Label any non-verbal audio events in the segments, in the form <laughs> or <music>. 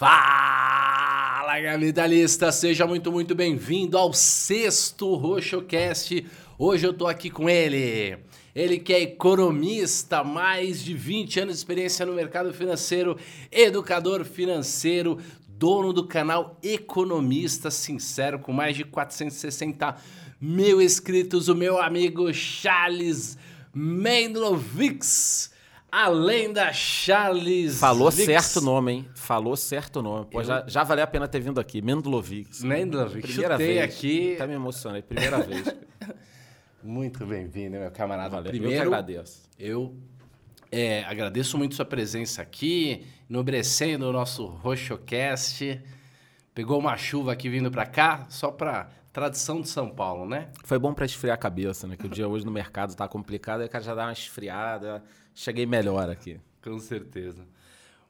Fala, capitalista! Seja muito, muito bem-vindo ao sexto RoxoCast. Hoje eu tô aqui com ele. Ele que é economista, mais de 20 anos de experiência no mercado financeiro, educador financeiro, dono do canal Economista Sincero, com mais de 460 mil inscritos, o meu amigo Charles Mendlovics. Além da Charles. Falou certo o nome, hein? Falou certo o nome. Pô, já, já valeu a pena ter vindo aqui. Mendlovic. Mendlovic. Primeira Chutei vez. aqui. Até me emocionei. Primeira vez. <laughs> Muito bem-vindo, meu camarada. Valeu. Primeiro, eu que agradeço. eu é, agradeço muito sua presença aqui, enobrecendo o nosso RoxoCast. Pegou uma chuva aqui vindo pra cá, só pra tradição de São Paulo, né? Foi bom pra esfriar a cabeça, né? Que o dia hoje no mercado tá complicado, aí o cara já dá uma esfriada. Cheguei melhor aqui. Com certeza.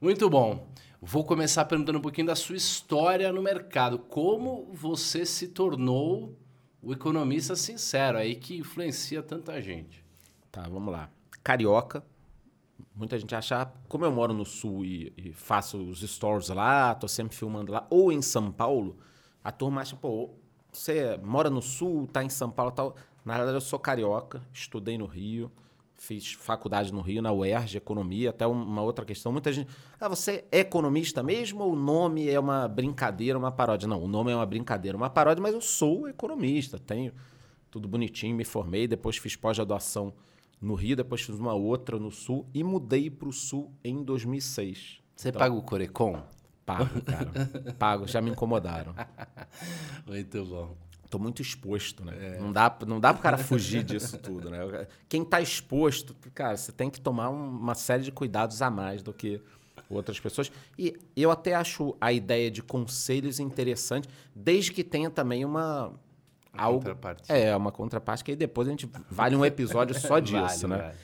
Muito bom. Vou começar perguntando um pouquinho da sua história no mercado. Como você se tornou o economista sincero aí que influencia tanta gente? Tá, vamos lá. Carioca. Muita gente acha, ah, como eu moro no sul e, e faço os stories lá, tô sempre filmando lá, ou em São Paulo, a turma acha, pô, você mora no sul, tá em São Paulo e tal. Na verdade, eu sou carioca, estudei no Rio, fiz faculdade no Rio, na UERJ, economia, até uma outra questão. Muita gente, ah, você é economista mesmo ou o nome é uma brincadeira, uma paródia? Não, o nome é uma brincadeira, uma paródia, mas eu sou economista, tenho tudo bonitinho, me formei, depois fiz pós-graduação no Rio, depois fiz uma outra no Sul e mudei para o Sul em 2006. Você paga o Corecon? Pago, cara. <laughs> Pago, já me incomodaram. Muito bom. Tô muito exposto, né? Não, dá, não dá pro cara <laughs> fugir disso tudo, né? Quem tá exposto, cara, você tem que tomar um- uma série de cuidados a mais do que outras pessoas. E eu até acho a ideia de conselhos interessante, desde que tenha também uma... Algo, contraparte. é, uma contraparte, que aí depois a gente vale um episódio só <laughs> disso, Vale, né? vale.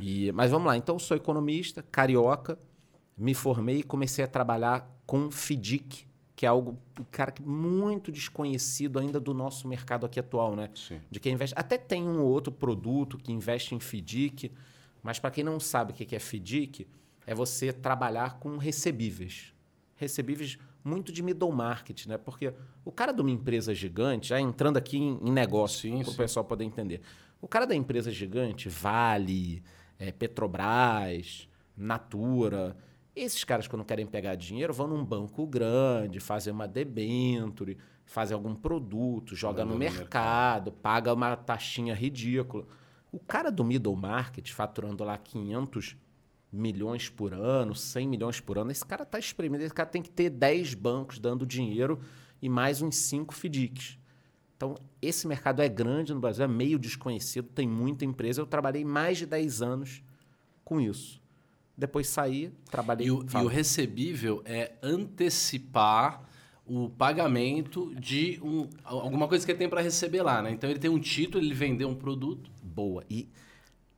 E, mas vamos lá, então eu sou economista, carioca, me formei e comecei a trabalhar com FDIC, que é algo, cara, muito desconhecido ainda do nosso mercado aqui atual, né? Sim. De quem investe. Até tem um ou outro produto que investe em FDIC, mas para quem não sabe o que é FDIC, é você trabalhar com recebíveis. Recebíveis muito de middle market, né? Porque o cara de uma empresa gigante, já entrando aqui em, negócio, para o pessoal poder entender. O cara da empresa gigante, Vale, eh, Petrobras, Natura, esses caras, quando querem pegar dinheiro, vão num banco grande, fazem uma debenture, fazem algum produto, joga no no mercado, paga uma taxinha ridícula. O cara do middle market, faturando lá 500 milhões por ano, 100 milhões por ano, esse cara está espremendo. Esse cara tem que ter 10 bancos dando dinheiro e mais uns 5 FDICs. Então, esse mercado é grande no Brasil, é meio desconhecido, tem muita empresa. Eu trabalhei mais de 10 anos com isso. Depois saí, trabalhei... E o, e o recebível é antecipar o pagamento de um, alguma coisa que ele tem para receber lá, né? Então ele tem um título, ele vendeu um produto. boa. E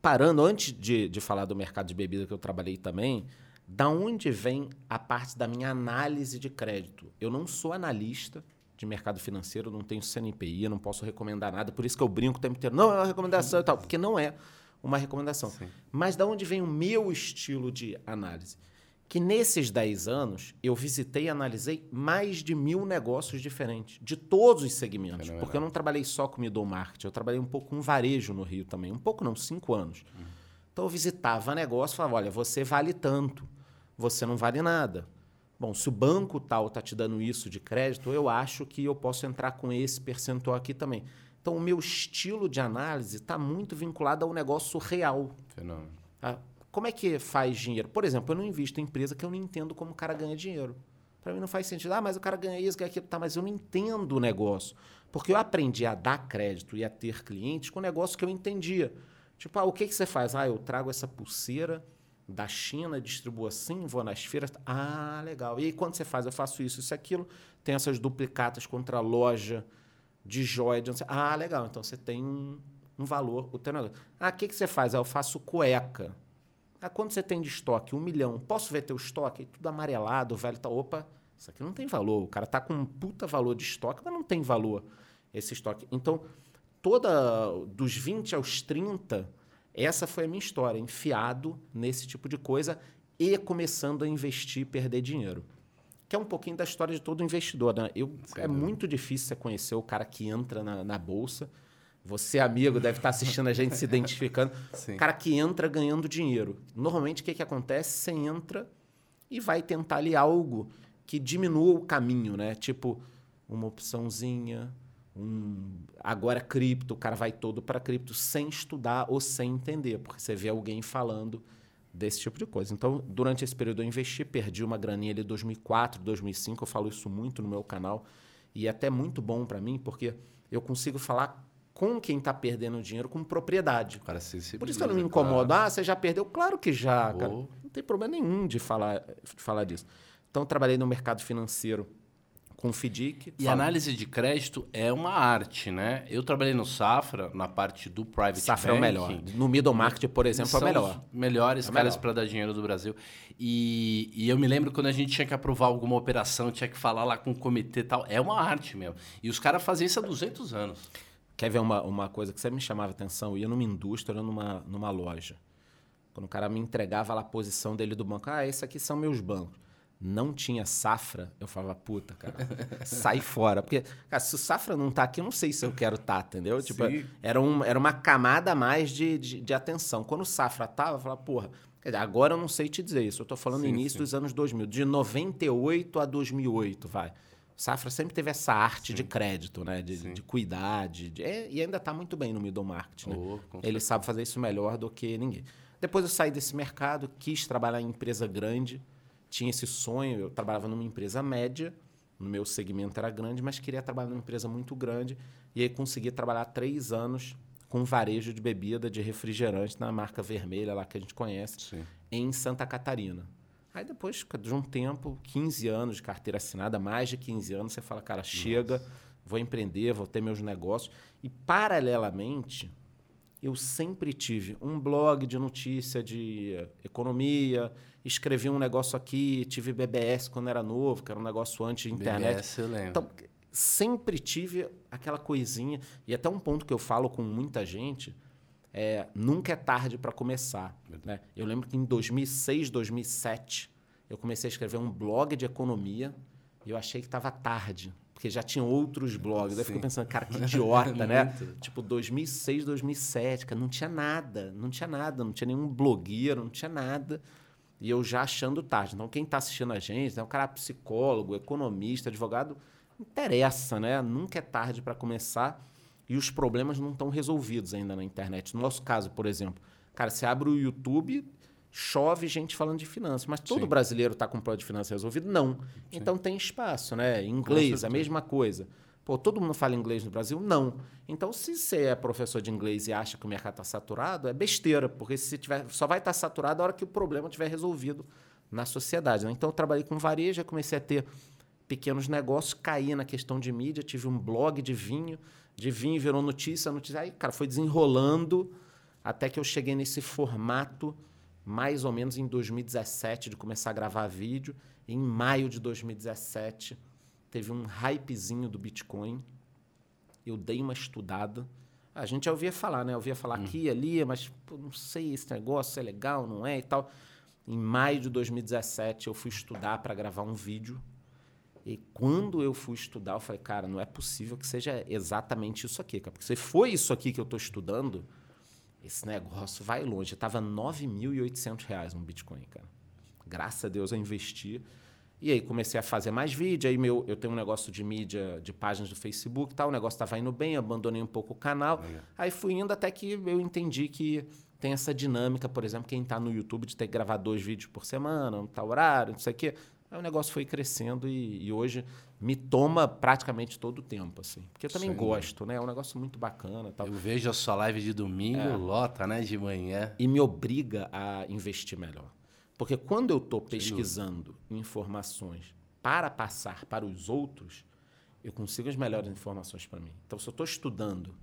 parando, antes de, de falar do mercado de bebida que eu trabalhei também, da onde vem a parte da minha análise de crédito? Eu não sou analista de mercado financeiro, não tenho CNPI, não posso recomendar nada, por isso que eu brinco o tempo inteiro. Não, é uma recomendação e tal, porque não é uma recomendação. Mas da onde vem o meu estilo de análise? Que nesses 10 anos eu visitei e analisei mais de mil negócios diferentes, de todos os segmentos. Fenomenal. Porque eu não trabalhei só com middle market, eu trabalhei um pouco com varejo no Rio também. Um pouco não, cinco anos. Então eu visitava negócio e falava, olha, você vale tanto, você não vale nada. Bom, se o banco tal está te dando isso de crédito, eu acho que eu posso entrar com esse percentual aqui também. Então o meu estilo de análise está muito vinculado ao negócio real. Fenômeno. Tá? Como é que faz dinheiro? Por exemplo, eu não invisto em empresa que eu não entendo como o cara ganha dinheiro. Para mim não faz sentido. Ah, mas o cara ganha isso, ganha aquilo. Tá, mas eu não entendo o negócio. Porque eu aprendi a dar crédito e a ter clientes com negócio que eu entendia. Tipo, ah, o que, que você faz? Ah, eu trago essa pulseira da China, distribuo assim, vou nas feiras. Ah, legal. E aí, quando você faz? Eu faço isso, isso aquilo. Tem essas duplicatas contra a loja de joia. De... Ah, legal. Então você tem um, um valor. O negócio. Ah, o que, que você faz? Ah, eu faço cueca. Ah, quanto você tem de estoque? Um milhão. Posso ver teu estoque? Tudo amarelado, velho. Tá, opa, isso aqui não tem valor. O cara tá com um puta valor de estoque, mas não tem valor esse estoque. Então, toda dos 20 aos 30, essa foi a minha história, enfiado nesse tipo de coisa e começando a investir e perder dinheiro. Que é um pouquinho da história de todo investidor. Né? Eu, é muito difícil você conhecer o cara que entra na, na bolsa. Você, amigo, deve estar assistindo a gente se identificando. <laughs> Sim. O cara que entra ganhando dinheiro. Normalmente, o que, que acontece? Você entra e vai tentar ali algo que diminua o caminho, né? Tipo, uma opçãozinha, um agora cripto, o cara vai todo para cripto sem estudar ou sem entender, porque você vê alguém falando desse tipo de coisa. Então, durante esse período eu investi, perdi uma graninha ali em 2004, 2005, eu falo isso muito no meu canal e é até muito bom para mim, porque eu consigo falar com quem está perdendo dinheiro com propriedade. Cara Por isso que eu não me incomodo. Ah, você já perdeu? Claro que já, cara. Não tem problema nenhum de falar, de falar disso. Então, eu trabalhei no mercado financeiro com o FDIC. E Fala. análise de crédito é uma arte, né? Eu trabalhei no Safra, na parte do private Safra é o melhor. banking. No middle market, por exemplo, é o São melhor. os melhores É caras para dar dinheiro do Brasil. E, e eu me lembro quando a gente tinha que aprovar alguma operação, tinha que falar lá com o comitê e tal. É uma arte mesmo. E os caras faziam isso há 200 anos. Quer ver uma, uma coisa que sempre me chamava atenção? Eu ia numa indústria, numa, numa loja. Quando o cara me entregava lá a posição dele do banco, ah, esses aqui são meus bancos. Não tinha safra, eu falava, puta, cara, sai fora. Porque, cara, se o safra não tá aqui, eu não sei se eu quero tá, entendeu? Tipo, Sim. era, um, era uma camada a mais de, de, de atenção. Quando o safra tava, eu falava, porra, quer dizer, agora eu não sei te dizer isso. Eu tô falando Sim, início sim. dos anos 2000, de 98 a 2008, vai. Safra sempre teve essa arte de crédito, né? De, Sim. de cuidar, de, de- é, e ainda está muito bem no middle market, né? Oh, Ele sabe fazer isso melhor do que ninguém. Depois eu saí desse mercado, quis trabalhar em empresa grande, tinha esse sonho, eu trabalhava numa empresa média, no meu segmento era grande, mas queria trabalhar numa empresa muito grande, e aí consegui trabalhar três anos com varejo de bebida, de refrigerante, na marca vermelha lá que a gente conhece, Sim. em Santa Catarina. Aí depois de um tempo, 15 anos de carteira assinada, mais de 15 anos, você fala, cara, chega, vou empreender, vou ter meus negócios. E paralelamente, eu sempre tive um blog de notícia de economia, escrevi um negócio aqui, tive BBS quando era novo, que era um negócio antes de internet. BBS, eu lembro. Então, sempre tive aquela coisinha, e até um ponto que eu falo com muita gente, é, nunca é tarde para começar. Né? Eu lembro que em 2006, 2007, eu comecei a escrever um blog de economia e eu achei que estava tarde, porque já tinham outros blogs. Aí eu fico pensando, cara, que <laughs> idiota, né? Tipo, 2006, 2007, cara, não tinha nada, não tinha nada, não tinha nenhum blogueiro, não tinha nada. E eu já achando tarde. Então, quem está assistindo a gente, é um cara psicólogo, economista, advogado, interessa, né? Nunca é tarde para começar e os problemas não estão resolvidos ainda na internet. No nosso caso, por exemplo, cara, você abre o YouTube, chove gente falando de finanças, mas todo Sim. brasileiro está com o problema de finanças resolvido? Não. Então tem espaço, né? Inglês, a mesma coisa. Pô, todo mundo fala inglês no Brasil? Não. Então, se você é professor de inglês e acha que o mercado está saturado, é besteira, porque se tiver, só vai estar saturado a hora que o problema estiver resolvido na sociedade. né? Então, eu trabalhei com varejo, comecei a ter pequenos negócios, caí na questão de mídia, tive um blog de vinho, de vinho virou notícia, notícia. Aí, cara, foi desenrolando até que eu cheguei nesse formato mais ou menos em 2017 de começar a gravar vídeo. Em maio de 2017 teve um hypezinho do Bitcoin. Eu dei uma estudada. A gente já ouvia falar, né? Eu ouvia falar aqui e ali, mas pô, não sei esse negócio é legal, não é e tal. Em maio de 2017 eu fui estudar para gravar um vídeo. E quando eu fui estudar, eu falei, cara, não é possível que seja exatamente isso aqui, cara. Porque se foi isso aqui que eu estou estudando, esse negócio vai longe. Estava 9.800 reais um Bitcoin, cara. Graças a Deus eu investi. E aí comecei a fazer mais vídeo. Aí meu, eu tenho um negócio de mídia, de páginas do Facebook e tal. O negócio estava indo bem, abandonei um pouco o canal. Aí fui indo até que eu entendi que tem essa dinâmica, por exemplo, quem está no YouTube de ter que gravar dois vídeos por semana, não tá horário, não sei o quê. Aí o negócio foi crescendo e, e hoje me toma praticamente todo o tempo, assim. Porque eu também Sem gosto, né? É um negócio muito bacana tal. Eu vejo a sua live de domingo, É. lota, né? De manhã. e me obriga a investir melhor. Porque quando eu estou pesquisando informações para passar para os outros, eu consigo as melhores informações para mim. Então, se eu estou estudando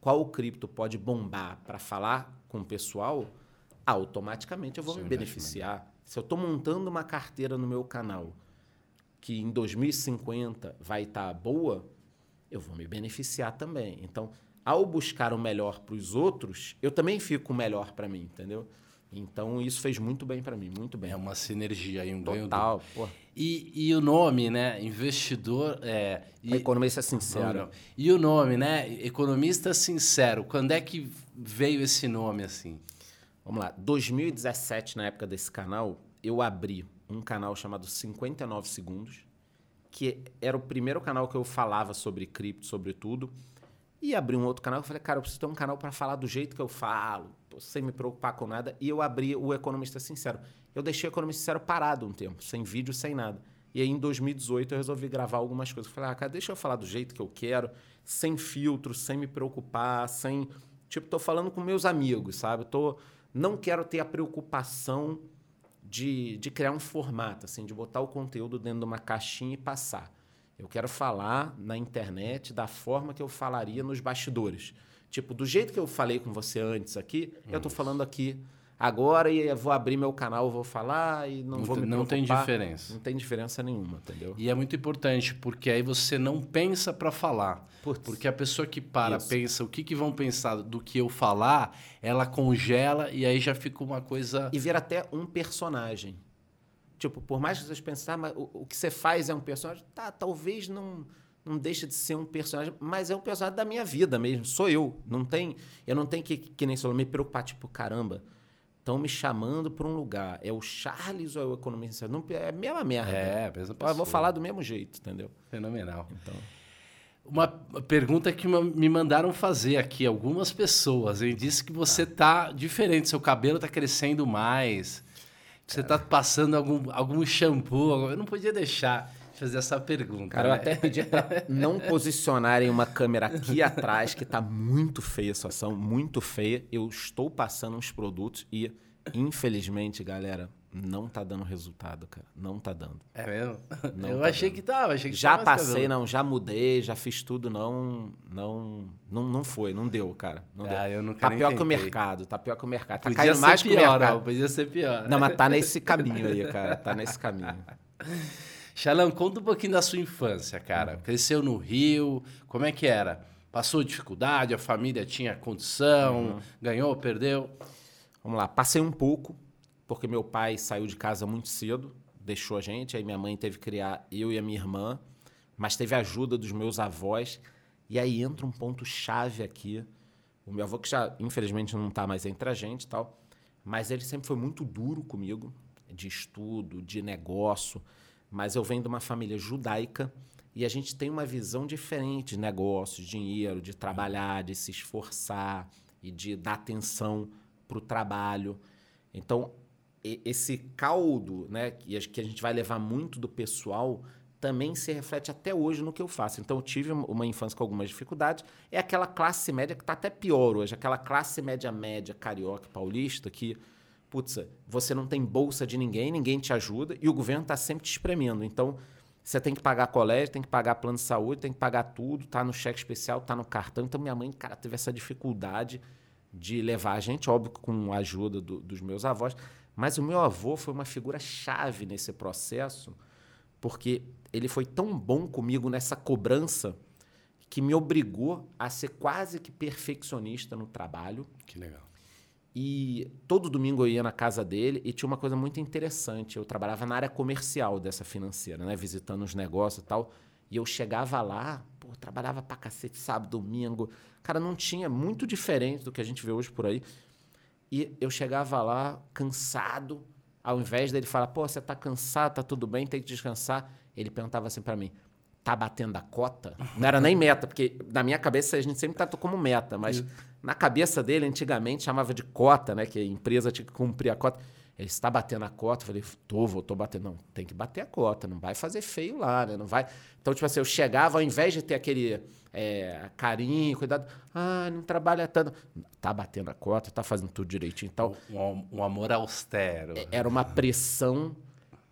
qual o cripto pode bombar para falar com o pessoal, automaticamente eu vou Você me beneficiar. Se eu estou montando uma carteira no meu canal que em 2050 vai estar boa, eu vou me beneficiar também. Então, ao buscar o melhor para os outros, eu também fico o melhor para mim, entendeu? Então isso fez muito bem para mim, muito bem. É uma sinergia aí, um ganho Total, pô. E, e o nome, né? Investidor. É, e, Economista sincero. Não, não. E o nome, né? Economista sincero. Quando é que veio esse nome assim? Vamos lá. 2017, na época desse canal, eu abri um canal chamado 59 Segundos, que era o primeiro canal que eu falava sobre cripto, sobre tudo. E abri um outro canal, eu falei, cara, eu preciso ter um canal para falar do jeito que eu falo, sem me preocupar com nada. E eu abri o Economista Sincero. Eu deixei o Economista Sincero parado um tempo, sem vídeo, sem nada. E aí, em 2018, eu resolvi gravar algumas coisas. Falei, ah, cara, deixa eu falar do jeito que eu quero, sem filtro, sem me preocupar, sem. Tipo, tô falando com meus amigos, sabe? tô, não quero ter a preocupação de, de criar um formato, assim, de botar o conteúdo dentro de uma caixinha e passar. Eu quero falar na internet da forma que eu falaria nos bastidores. Tipo, do jeito que eu falei com você antes aqui, eu estou falando aqui agora e eu vou abrir meu canal, vou falar e não, não vou me Não tem diferença. Não tem diferença nenhuma, entendeu? E é muito importante, porque aí você não pensa para falar. Putz. Porque a pessoa que para, Isso. pensa o que, que vão pensar do que eu falar, ela congela e aí já fica uma coisa... E vira até um personagem. Tipo, por mais que vocês pensem, ah, mas o, o que você faz é um personagem, tá, talvez não não deixa de ser um personagem, mas é um personagem da minha vida mesmo, sou eu. Não tem, eu não tenho que, que nem só me preocupar, tipo, caramba, estão me chamando para um lugar. É o Charles ou é o economista? Não, é a mesma merda. É, a mesma pessoa. Eu vou falar do mesmo jeito, entendeu? Fenomenal. Então... Uma pergunta que me mandaram fazer aqui, algumas pessoas, hein? Disse que você tá, tá diferente, seu cabelo tá crescendo mais. Você está passando algum, algum shampoo? Eu não podia deixar de fazer essa pergunta. Cara, né? eu até pedi para não posicionarem uma câmera aqui atrás, que está muito feia a situação, muito feia. Eu estou passando uns produtos e, infelizmente, galera, não tá dando resultado, cara. Não tá dando. É mesmo? Não eu tá achei dando. que tava, achei que Já passei, cabelo. não, já mudei, já fiz tudo, não, não, não, não foi, não deu, cara. Não ah, deu. Eu não tá pior tentei. que o mercado, tá pior que o mercado. Tá podia caindo mais pior, que o mercado. Ó, podia ser pior. Não, mas tá nesse <laughs> caminho aí, cara. Tá nesse caminho. Xalão, conta um pouquinho da sua infância, cara. Cresceu no Rio, como é que era? Passou dificuldade, a família tinha condição, uhum. ganhou, perdeu? Vamos lá, passei um pouco, porque meu pai saiu de casa muito cedo, deixou a gente, aí minha mãe teve que criar eu e a minha irmã, mas teve a ajuda dos meus avós. E aí entra um ponto chave aqui. O meu avô que já infelizmente não está mais entre a gente, tal, mas ele sempre foi muito duro comigo, de estudo, de negócio, mas eu venho de uma família judaica e a gente tem uma visão diferente de negócio, de dinheiro, de trabalhar, de se esforçar e de dar atenção para o trabalho. Então, esse caldo né, que a gente vai levar muito do pessoal também se reflete até hoje no que eu faço. Então, eu tive uma infância com algumas dificuldades. É aquela classe média que está até pior hoje, aquela classe média média carioca paulista que, putz, você não tem bolsa de ninguém, ninguém te ajuda e o governo está sempre te espremendo. Então, você tem que pagar colégio, tem que pagar plano de saúde, tem que pagar tudo, tá no cheque especial, tá no cartão. Então, minha mãe, cara, teve essa dificuldade de levar a gente, óbvio, com a ajuda do, dos meus avós. Mas o meu avô foi uma figura chave nesse processo, porque ele foi tão bom comigo nessa cobrança que me obrigou a ser quase que perfeccionista no trabalho. Que legal. E todo domingo eu ia na casa dele e tinha uma coisa muito interessante. Eu trabalhava na área comercial dessa financeira, né? Visitando os negócios e tal. E eu chegava lá, pô, trabalhava pra cacete sábado, domingo. Cara, não tinha muito diferente do que a gente vê hoje por aí. E eu chegava lá cansado, ao invés dele falar, pô, você tá cansado, tá tudo bem, tem que descansar. Ele perguntava assim para mim, tá batendo a cota? Não era nem meta, porque na minha cabeça a gente sempre tratou como meta, mas Isso. na cabeça dele, antigamente, chamava de cota, né? Que a empresa tinha que cumprir a cota. Ele está batendo a cota. Eu falei, tô, vou, tô batendo. Não, tem que bater a cota, não vai fazer feio lá, né? Não vai. Então, tipo assim, eu chegava, ao invés de ter aquele é, carinho, cuidado, ah, não trabalha tanto. Tá batendo a cota, tá fazendo tudo direitinho. Então, um, um amor austero. Era uma pressão,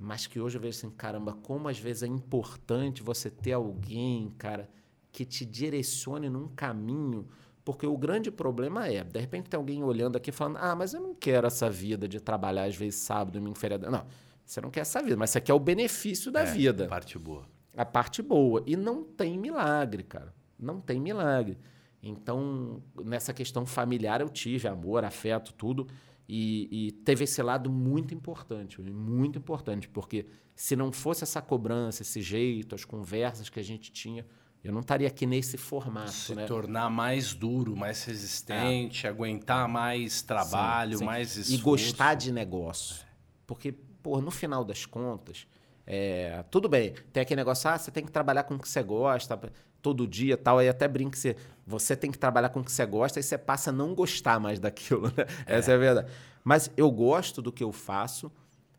mas que hoje eu vejo assim, caramba, como às vezes é importante você ter alguém, cara, que te direcione num caminho porque o grande problema é, de repente tem alguém olhando aqui falando: ah, mas eu não quero essa vida de trabalhar às vezes sábado, domingo, feriado. Não, você não quer essa vida, mas você quer o benefício da é, vida. A parte boa. A parte boa. E não tem milagre, cara. Não tem milagre. Então, nessa questão familiar, eu tive amor, afeto, tudo. E, e, teve esse lado muito importante, muito importante, porque se não fosse essa cobrança, esse jeito, as conversas que a gente tinha, eu não estaria aqui nesse formato. Se né? tornar mais duro, mais resistente, é. aguentar mais trabalho, sim, sim. mais esforço. E gostar de negócio. Porque, pô, no final das contas, é, tudo bem, tem aquele negócio, ah, você tem que trabalhar com o que você gosta todo dia tal, aí até brinca você, você tem que trabalhar com o que você gosta e você passa a não gostar mais daquilo, <laughs> né? É. Essa é a verdade. Mas eu gosto do que eu faço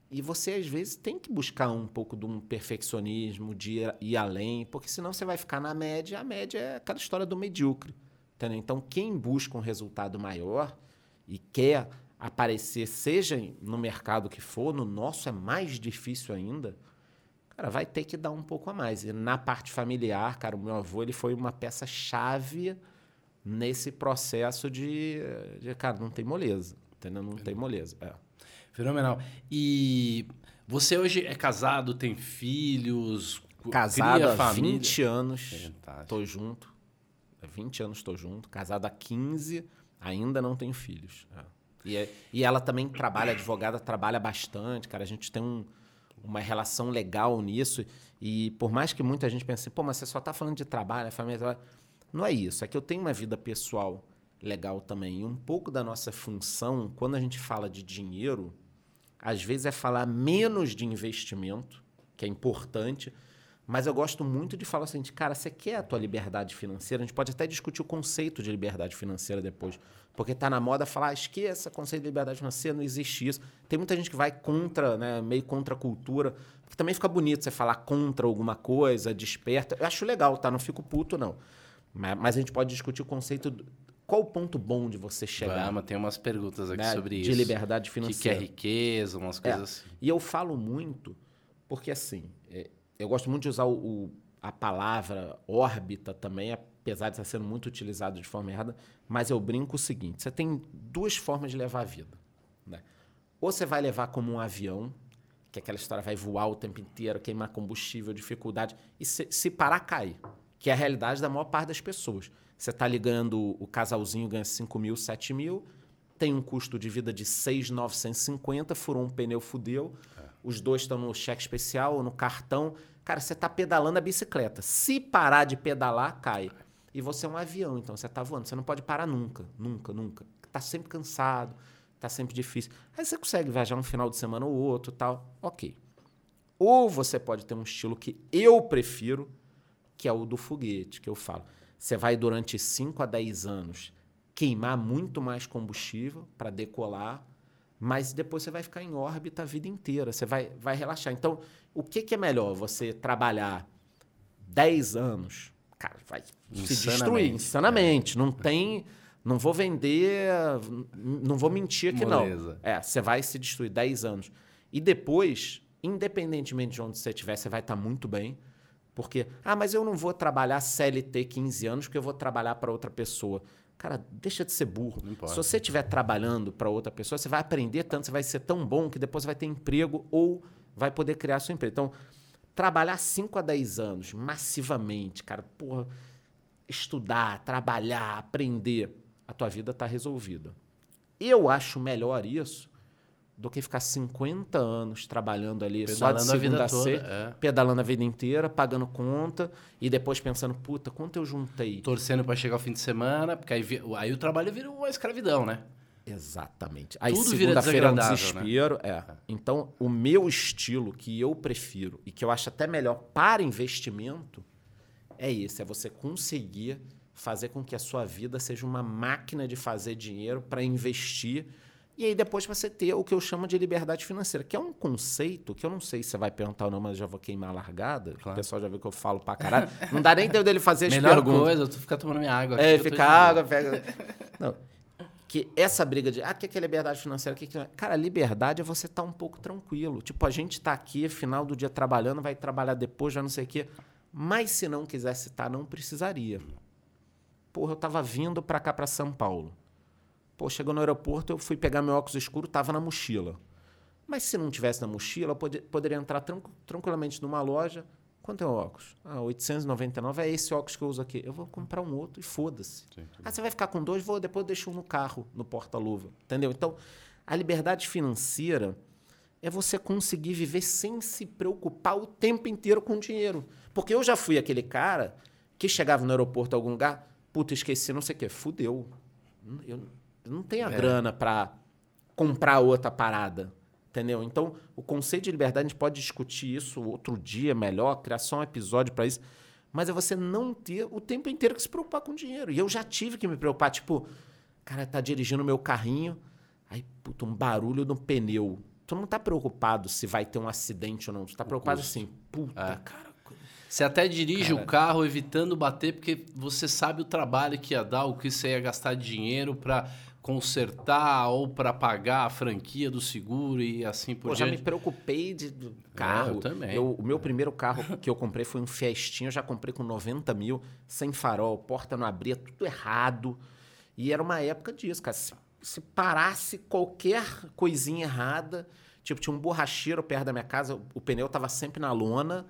e você, às vezes, tem que buscar um pouco de um perfeccionismo, de ir, ir além, porque senão você vai ficar na média, a média é aquela história do medíocre, entendeu? Então, quem busca um resultado maior e quer aparecer, seja no mercado que for, no nosso é mais difícil ainda, cara, vai ter que dar um pouco a mais. E na parte familiar, cara, o meu avô ele foi uma peça chave nesse processo de, de cara, não tem moleza, entendeu? Não tem moleza. É. Fenomenal. E você hoje é casado, tem filhos, casado há família. 20 anos, tô junto. Há 20 anos estou junto, casado há 15, ainda não tenho filhos. É. E, é, e ela também trabalha, advogada, trabalha bastante, cara. A gente tem um, uma relação legal nisso. E por mais que muita gente pense, pô, mas você só está falando de trabalho, família. Não é isso. É que eu tenho uma vida pessoal legal também. E um pouco da nossa função, quando a gente fala de dinheiro, às vezes é falar menos de investimento, que é importante, mas eu gosto muito de falar assim, de, cara, você quer a tua liberdade financeira? A gente pode até discutir o conceito de liberdade financeira depois. Porque está na moda falar, ah, esqueça conceito de liberdade financeira, não existe isso. Tem muita gente que vai contra, né, meio contra a cultura. Porque também fica bonito você falar contra alguma coisa, desperta. Eu acho legal, tá? Não fico puto, não. Mas, a gente pode discutir o conceito... Do, qual o ponto bom de você chegar? Vamos, tem umas perguntas aqui né, sobre de isso. De liberdade financeira. O que é riqueza, umas coisas é. assim. E eu falo muito, porque assim... É, eu gosto muito de usar o, o, a palavra órbita também, apesar de estar sendo muito utilizado de forma errada, mas eu brinco o seguinte: você tem duas formas de levar a vida. Né? Ou você vai levar como um avião, que aquela história vai voar o tempo inteiro, queimar combustível, dificuldade, e se, se parar, cai. Que é a realidade da maior parte das pessoas. Você está ligando, o casalzinho ganha 5 mil, 7 mil, tem um custo de vida de 6,950, furou um pneu, fudeu. Os dois estão no cheque especial ou no cartão. Cara, você está pedalando a bicicleta. Se parar de pedalar, cai. E você é um avião, então você está voando. Você não pode parar nunca, nunca, nunca. Está sempre cansado, está sempre difícil. Aí você consegue viajar um final de semana ou outro tal. Ok. Ou você pode ter um estilo que eu prefiro, que é o do foguete, que eu falo. Você vai durante 5 a 10 anos queimar muito mais combustível para decolar, mas depois você vai ficar em órbita a vida inteira, você vai, vai relaxar. Então, o que, que é melhor? Você trabalhar 10 anos, cara, vai se destruir insanamente. É. Não tem. Não vou vender. Não vou mentir aqui, Moleza. não. É, você vai se destruir 10 anos. E depois, independentemente de onde você estiver, você vai estar muito bem. Porque, ah, mas eu não vou trabalhar CLT 15 anos porque eu vou trabalhar para outra pessoa. Cara, deixa de ser burro. Se você estiver trabalhando para outra pessoa, você vai aprender tanto, você vai ser tão bom que depois você vai ter emprego ou vai poder criar seu emprego. Então, trabalhar 5 a 10 anos massivamente, cara, porra, estudar, trabalhar, aprender, a tua vida está resolvida. Eu acho melhor isso do que ficar 50 anos trabalhando ali pedalando só de segunda a, a ser, é. pedalando a vida inteira, pagando conta e depois pensando, puta, quanto eu juntei? Torcendo para chegar o fim de semana, porque aí, aí o trabalho vira uma escravidão, né? Exatamente. Aí segunda-feira é um né? desespero. Né? É. Então, o meu estilo que eu prefiro e que eu acho até melhor para investimento é esse: é você conseguir fazer com que a sua vida seja uma máquina de fazer dinheiro para investir e aí depois você ter o que eu chamo de liberdade financeira, que é um conceito que eu não sei se você vai perguntar ou não, mas já vou queimar a largada. Claro. O pessoal já viu que eu falo pra caralho. Não dá nem tempo dele fazer as <laughs> Melhor perguntas. coisa, tu ficar tomando minha água. Aqui, é, fica água, pega... Não. Que essa briga de, ah, o que é liberdade financeira? Que que é? Cara, liberdade é você estar tá um pouco tranquilo. Tipo, a gente tá aqui, final do dia trabalhando, vai trabalhar depois, já não sei o quê. Mas se não quisesse estar, não precisaria. Porra, eu tava vindo para cá, para São Paulo. Pô, chegou no aeroporto, eu fui pegar meu óculos escuro, tava na mochila. Mas se não tivesse na mochila, eu pod poderia entrar tranqu tranquilamente numa loja. Quanto é o óculos? Ah, 899 é esse óculos que eu uso aqui. Eu vou comprar um outro e foda-se. Ah, você vai ficar com dois? Vou, depois eu deixo um no carro, no porta-luva. Entendeu? Então, A liberdade financeira é você conseguir viver sem se preocupar o tempo inteiro com dinheiro. Porque eu já fui aquele cara que chegava no aeroporto, algum lugar, puta, esqueci não sei o quê, fudeu. Eu não tenho a É. grana para comprar outra parada. Entendeu? Então, o conceito de liberdade, a gente pode discutir isso outro dia melhor, criar só um episódio para isso. Mas é você não ter o tempo inteiro que se preocupar com dinheiro. E eu já tive que me preocupar, tipo, cara, tá dirigindo meu carrinho, aí, puta, um barulho no pneu. Tu não tá preocupado se vai ter um acidente ou não. Tu tá preocupado custo. assim, puta, É. cara. Você até dirige o carro evitando bater, porque você sabe o trabalho que ia dar, o que você ia gastar de dinheiro para consertar ou para pagar a franquia do seguro e assim por Pô, já me diante. preocupei de do carro. eu também. Eu- o meu primeiro carro que eu comprei foi um Fiestinha. Eu já comprei com 90 mil, sem farol, porta não abria, tudo errado. E era uma época disso, cara. Se, se parasse qualquer coisinha errada, tipo, tinha um borracheiro perto da minha casa, o pneu tava sempre na lona.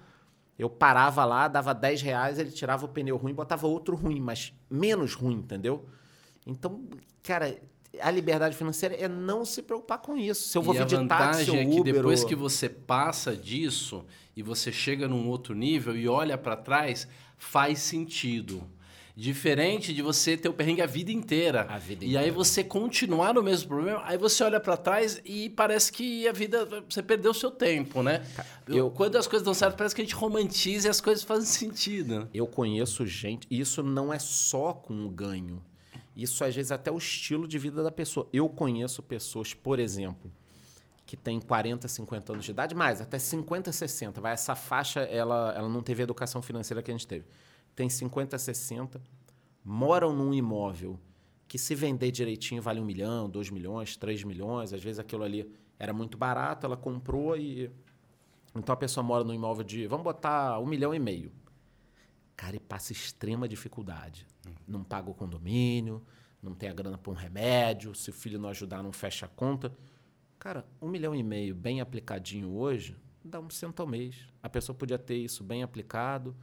Eu parava lá, dava 10 reais, ele tirava o pneu ruim e botava outro ruim, mas menos ruim, entendeu? Então, cara, a liberdade financeira é não se preocupar com isso. Se eu vou e a vir de táxi vantagem ou é que depois ou- que você passa disso e você chega num outro nível e olha para trás, faz sentido. Diferente de você ter o perrengue a vida inteira. A vida E aí inteira. você continuar no mesmo problema, aí você olha para trás e parece que a vida. Você perdeu o seu tempo, né? Eu, eu- quando as coisas dão certo, parece que a gente romantiza e as coisas fazem sentido. Eu conheço gente, e isso não é só com o ganho. Isso às vezes até o estilo de vida da pessoa. Eu conheço pessoas, por exemplo, que têm 40, 50 anos de idade, mais até 50, 60. Vai essa faixa, ela, ela não teve a educação financeira que a gente teve. Tem 50, 60, moram num imóvel que se vender direitinho vale um milhão, dois milhões, três milhões. Às vezes aquilo ali era muito barato, ela comprou e então a pessoa mora num imóvel de, vamos botar um milhão e meio. Cara, e passa extrema dificuldade. Não paga o condomínio, não tem a grana para um remédio, se o filho não ajudar, não fecha a conta. Cara, um milhão e meio bem aplicadinho hoje, dá um cento ao mês. A pessoa podia ter isso bem aplicado,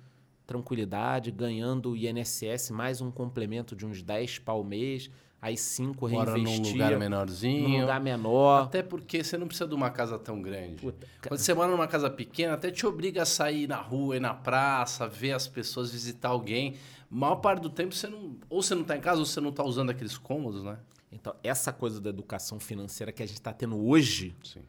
tranquilidade, ganhando o INSS mais um complemento de uns 10 pau mês, aí 5 Mora num reinvestia. lugar menorzinho. num lugar menor. Até porque você não precisa de uma casa tão grande. Puta, Quando você mora numa casa pequena, até te obriga a sair na rua, ir na praça, ver as pessoas, visitar alguém. Maior parte do tempo você não. Ou você não está em casa, ou você não está usando aqueles cômodos, né? Então, essa coisa da educação financeira que a gente está tendo hoje, Sim.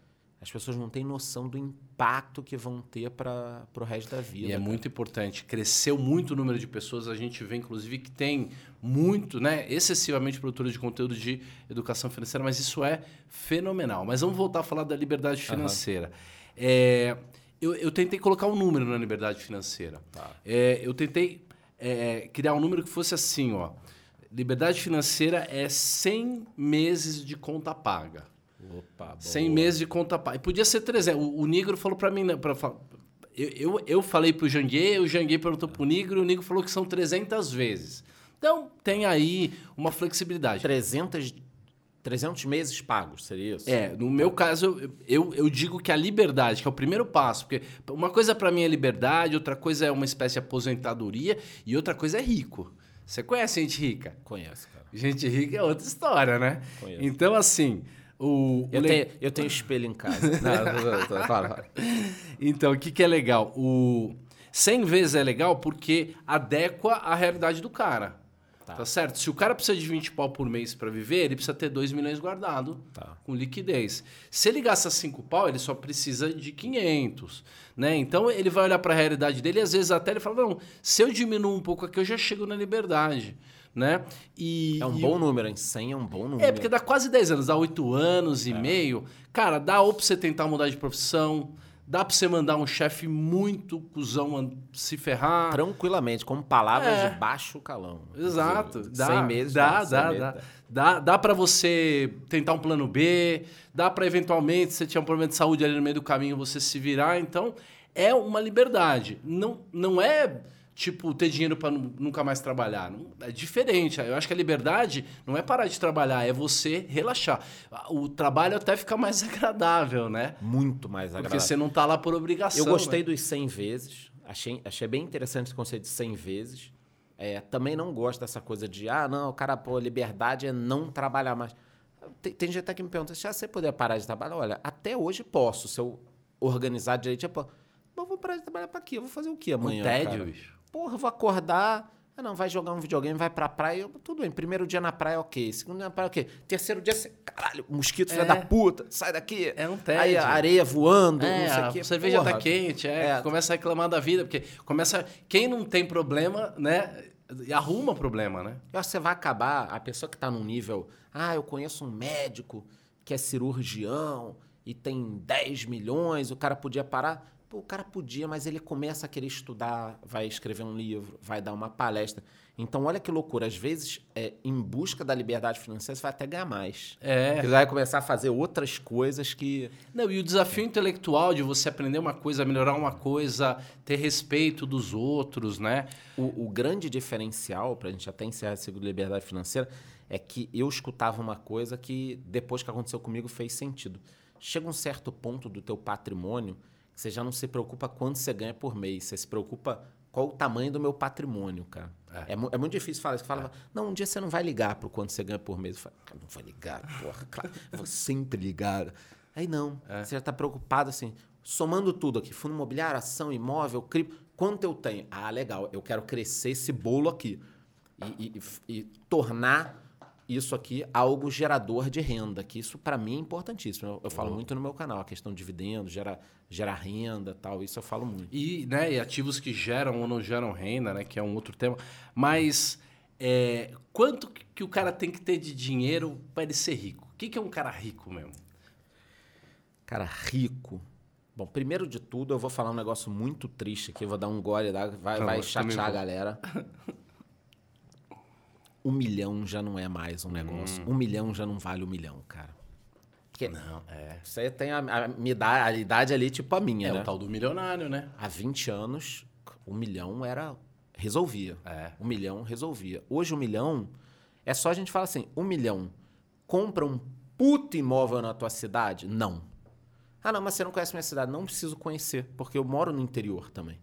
as pessoas não têm noção do impacto que vão ter para o resto da vida. E é cara. muito importante. Cresceu muito o número de pessoas. A gente vê, inclusive, que tem muito, né? Excessivamente produtores de conteúdo de educação financeira, mas isso é fenomenal. Mas vamos voltar a falar da liberdade financeira. É, eu, eu tentei colocar um número na liberdade financeira. Tá. É, eu tentei é, criar um número que fosse assim, ó. Liberdade financeira é 100 meses de conta paga. Opa, boa. 100 meses de conta paga. E podia ser 300. O, o Negro falou para mim... né, Pra, eu, eu, eu falei pro Janguê, o Janguê perguntou pro Negro e o Negro falou que são 300 vezes. Então, tem aí uma flexibilidade. 300, 300 meses pagos, seria isso? É, no meu caso, eu, eu, digo que a liberdade, que é o primeiro passo, porque uma coisa para mim é liberdade, outra coisa é uma espécie de aposentadoria e outra coisa é rico. Você conhece gente rica? Conheço, cara. Gente rica é outra história, né? Conheço. Então, assim, o... o Eu, le- tenho, eu tenho espelho em casa. <laughs> Não, não, não, fala, fala. Então, o que, que é legal? O 100 vezes é legal porque adequa à realidade do cara. Tá. Tá. certo? Se o cara precisa de 20 pau por mês para viver, ele precisa ter 2 milhões guardado Tá. com liquidez. Se ele gasta 5 pau, ele só precisa de 500. Né? Então, ele vai olhar para a realidade dele e às vezes até ele fala, não, se eu diminuo um pouco aqui, eu já chego na liberdade. Né? E, É um e bom número, hein? 100 é um bom número. é, porque dá quase 10 anos, dá 8 anos e meio. Cara, dá ou pra você tentar mudar de profissão, dá pra você mandar um chefe muito cuzão se ferrar. Tranquilamente, com palavras É. de baixo calão. Exato. Inclusive, Dá, 100 meses. dá, 100 dá, meses, dá, tá. dá. Dá pra você tentar um plano B, dá pra eventualmente, se você tiver um problema de saúde ali no meio do caminho, você se virar. Então, é uma liberdade. Não, não é tipo ter dinheiro pra nu- nunca mais trabalhar. É diferente. Eu acho que a liberdade não é parar de trabalhar, é você relaxar. O trabalho até fica mais <laughs> agradável, né? Muito mais Porque agradável. você não tá lá por obrigação. Eu gostei né? dos 100 vezes. Achei, achei bem interessante esse conceito de 100 vezes. É, também não gosto dessa coisa de, ah, não, o cara, pô, liberdade é não trabalhar mais. Tem, tem gente até que me pergunta, se você puder parar de trabalhar, olha, até hoje posso, se eu organizar direito, eu posso. Mas eu vou parar de trabalhar pra quê? Eu vou fazer o quê amanhã? Um tédio, cara? bicho. Porra, vou acordar. Ah, não, vai jogar um videogame, vai pra praia. Eu, tudo bem. Primeiro dia na praia, ok. Segundo dia na praia, ok. Terceiro dia, você, caralho, mosquito, É. da puta, sai daqui. É um tédio. Aí a areia voando, É, não sei o a quê. cerveja Porra. tá quente, é, É. começa a reclamar da vida, porque começa. Quem não tem problema, né? Arruma problema, né? Eu acho que você vai acabar, a pessoa que tá num nível, ah, eu conheço um médico que é cirurgião e tem 10 milhões, o cara podia parar. Pô, o cara podia, mas ele começa a querer estudar, vai escrever um livro, vai dar uma palestra. Então, olha que loucura. Às vezes, é, em busca da liberdade financeira, você vai até ganhar mais. É. Você vai começar a fazer outras coisas que. Não, e o desafio intelectual de você aprender uma coisa, melhorar uma coisa, ter respeito dos outros, né? O, o grande diferencial, para a gente até encerrar esse liberdade financeira, é que eu escutava uma coisa que, depois que aconteceu comigo, fez sentido. Chega um certo ponto do teu patrimônio você já não se preocupa quanto você ganha por mês, você se preocupa qual o tamanho do meu patrimônio, cara. É, mu- é muito difícil falar isso. Fala, não, um dia você não vai ligar pro quanto você ganha por mês. Eu falo, "Cara, não vai ligar, porra, claro, vou sempre ligar. Aí não, você já está preocupado assim, somando tudo aqui, fundo imobiliário, ação, imóvel, cripto, quanto eu tenho? Ah, legal, eu quero crescer esse bolo aqui e, e- e- tornar isso aqui algo gerador de renda, que isso para mim é importantíssimo. Eu, eu falo muito no meu canal, a questão de dividendo, gera, gera renda tal, isso eu falo muito. E, né, e ativos que geram ou não geram renda, né? Que é um outro tema. Mas é, quanto que o cara tem que ter de dinheiro para ele ser rico? O que, que é um cara rico mesmo? Cara, rico. Bom, primeiro de tudo, eu vou falar um negócio muito triste aqui, vou dar um gole, vai, vai chatear a galera. <laughs> Um milhão já não é mais um negócio. Um milhão já não vale um milhão, cara. Porque Não, é. você tem a, a, idade, a idade ali tipo a minha, É né? o tal do milionário, né? Há 20 anos, um milhão era. resolvia. É. Um milhão resolvia. Hoje, um milhão. É só a gente falar assim: um milhão compra um puto imóvel na tua cidade? Não. Ah, não, mas você não conhece minha cidade. Não preciso conhecer, porque eu moro no interior também.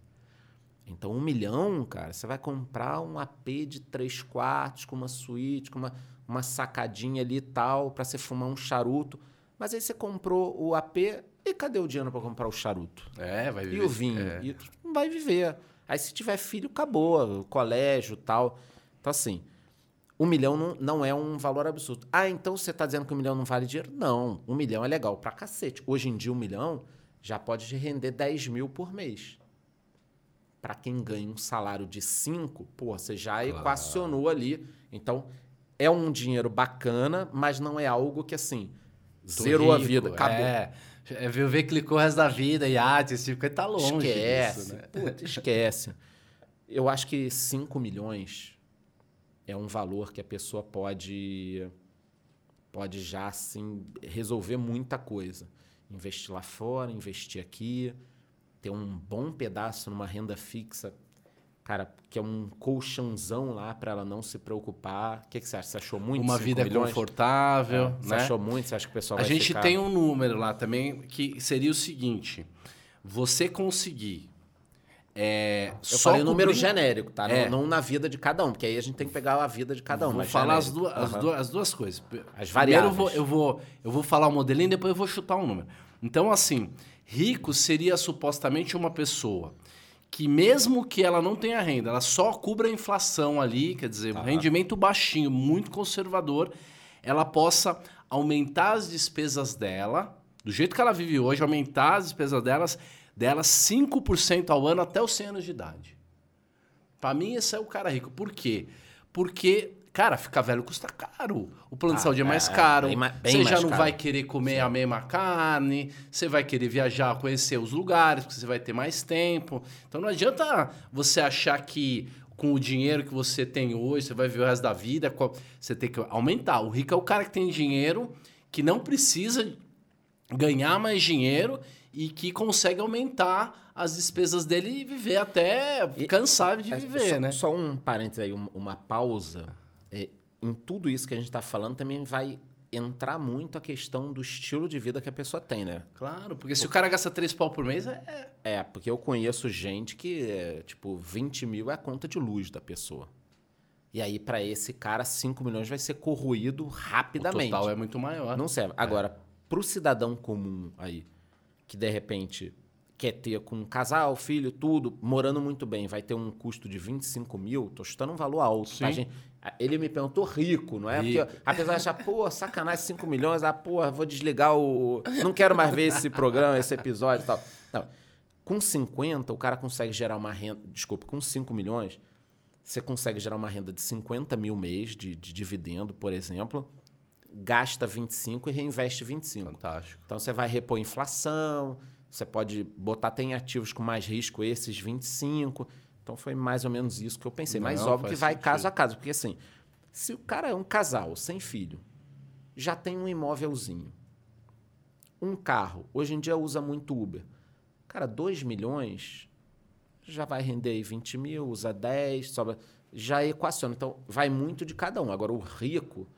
Então, um milhão, cara, você vai comprar um AP de três quartos, com uma suíte, com uma, uma sacadinha ali e tal, pra você fumar um charuto. Mas aí você comprou o AP e cadê o dinheiro pra comprar o charuto? É, vai E viver. o vinho? É. E não vai viver. Aí se tiver filho, acabou. O colégio tal. Então, assim, um milhão não, não é um valor absurdo. Ah, então você está dizendo que um milhão não vale dinheiro? Não. Um milhão é legal pra cacete. Hoje em dia, um milhão já pode render 10 mil por mês. Para quem ganha um salário de 5, pô, você já equacionou ali. Então, é um dinheiro bacana, mas não é algo que, assim, Zerou a rico, vida. Acabou. É. É ver clicou o resto da vida, iate, esse tipo, tá longe Esquece. disso, né? Puta, esquece. Eu acho que 5 milhões é um valor que a pessoa pode pode já assim resolver muita coisa. Investir lá fora, investir aqui, ter um bom pedaço numa renda fixa, cara, que é um colchãozão lá para ela não se preocupar. O que, que você acha? Você achou muito? Uma vida milhões? confortável, Você né? achou muito? Você acha que o pessoal A vai gente ficar... tem um número lá também que seria o seguinte: você conseguir. É, Eu só falei o número cobrir- genérico, tá? Não- É. Não, na vida de cada um, porque aí a gente tem que pegar a vida de cada um. Vou falar as duas, as, Aham. duas, as duas coisas. As Primeiro eu vou, variáveis. eu, vou, eu vou falar o modelinho, depois eu vou chutar um número. Então, assim, rico seria supostamente uma pessoa que, mesmo que ela não tenha renda, ela só cubra a inflação ali, quer dizer, um rendimento baixinho, muito conservador, ela possa aumentar as despesas dela, do jeito que ela vive hoje, aumentar as despesas delas, delas 5% ao ano até os 100 anos de idade. Pra mim, esse é o cara rico. Por quê? Porque, cara, ficar velho custa caro. O plano de Ah, saúde é mais é, caro. bem bem você já mais não caro. vai querer comer a mesma carne. Você vai querer viajar, conhecer os lugares, porque você vai ter mais tempo. Então não adianta você achar que com o dinheiro que você tem hoje, você vai viver o resto da vida. Você tem que aumentar. O rico é o cara que tem dinheiro, que não precisa ganhar mais dinheiro e que consegue aumentar as despesas dele e viver até cansar de É, viver, só, né? Só um parênteses aí, um- uma pausa. É, em tudo isso que a gente está falando também vai entrar muito a questão do estilo de vida que a pessoa tem, né? Claro, porque se o cara gasta três pau por mês, é. É, porque eu conheço gente que, é, tipo, 20 mil é a conta de luz da pessoa. E aí, para esse cara, 5 milhões vai ser corroído rapidamente. O total é muito maior. Não serve. Agora, pro cidadão comum aí, que de repente quer ter com um casal, filho, tudo, morando muito bem, vai ter um custo de 25 mil, tô chutando um valor alto, tá, Sim. gente? Ele me perguntou rico, não é? Rico. Porque apesar de achar, pô, sacanagem, 5 milhões, ah, pô, vou desligar o. Não quero mais ver esse programa, esse episódio e tal. Não. Com 50, o cara consegue gerar uma renda. Desculpa, com 5 milhões, você consegue gerar uma renda de 50 mil mês de, de dividendo, por exemplo, gasta 25 e reinveste 25. Fantástico. Então você vai repor inflação, você pode botar tem ativos com mais risco esses 25. Então foi mais ou menos isso que eu pensei. Mas Não, óbvio que vai sentido. caso a caso, porque assim, se o cara é um casal sem filho, já tem um imóvelzinho, um carro, hoje em dia usa muito Uber. Cara, 2 milhões já vai render aí 20 mil, usa 10, sobra, já equaciona. Então vai muito de cada um. Agora o rico,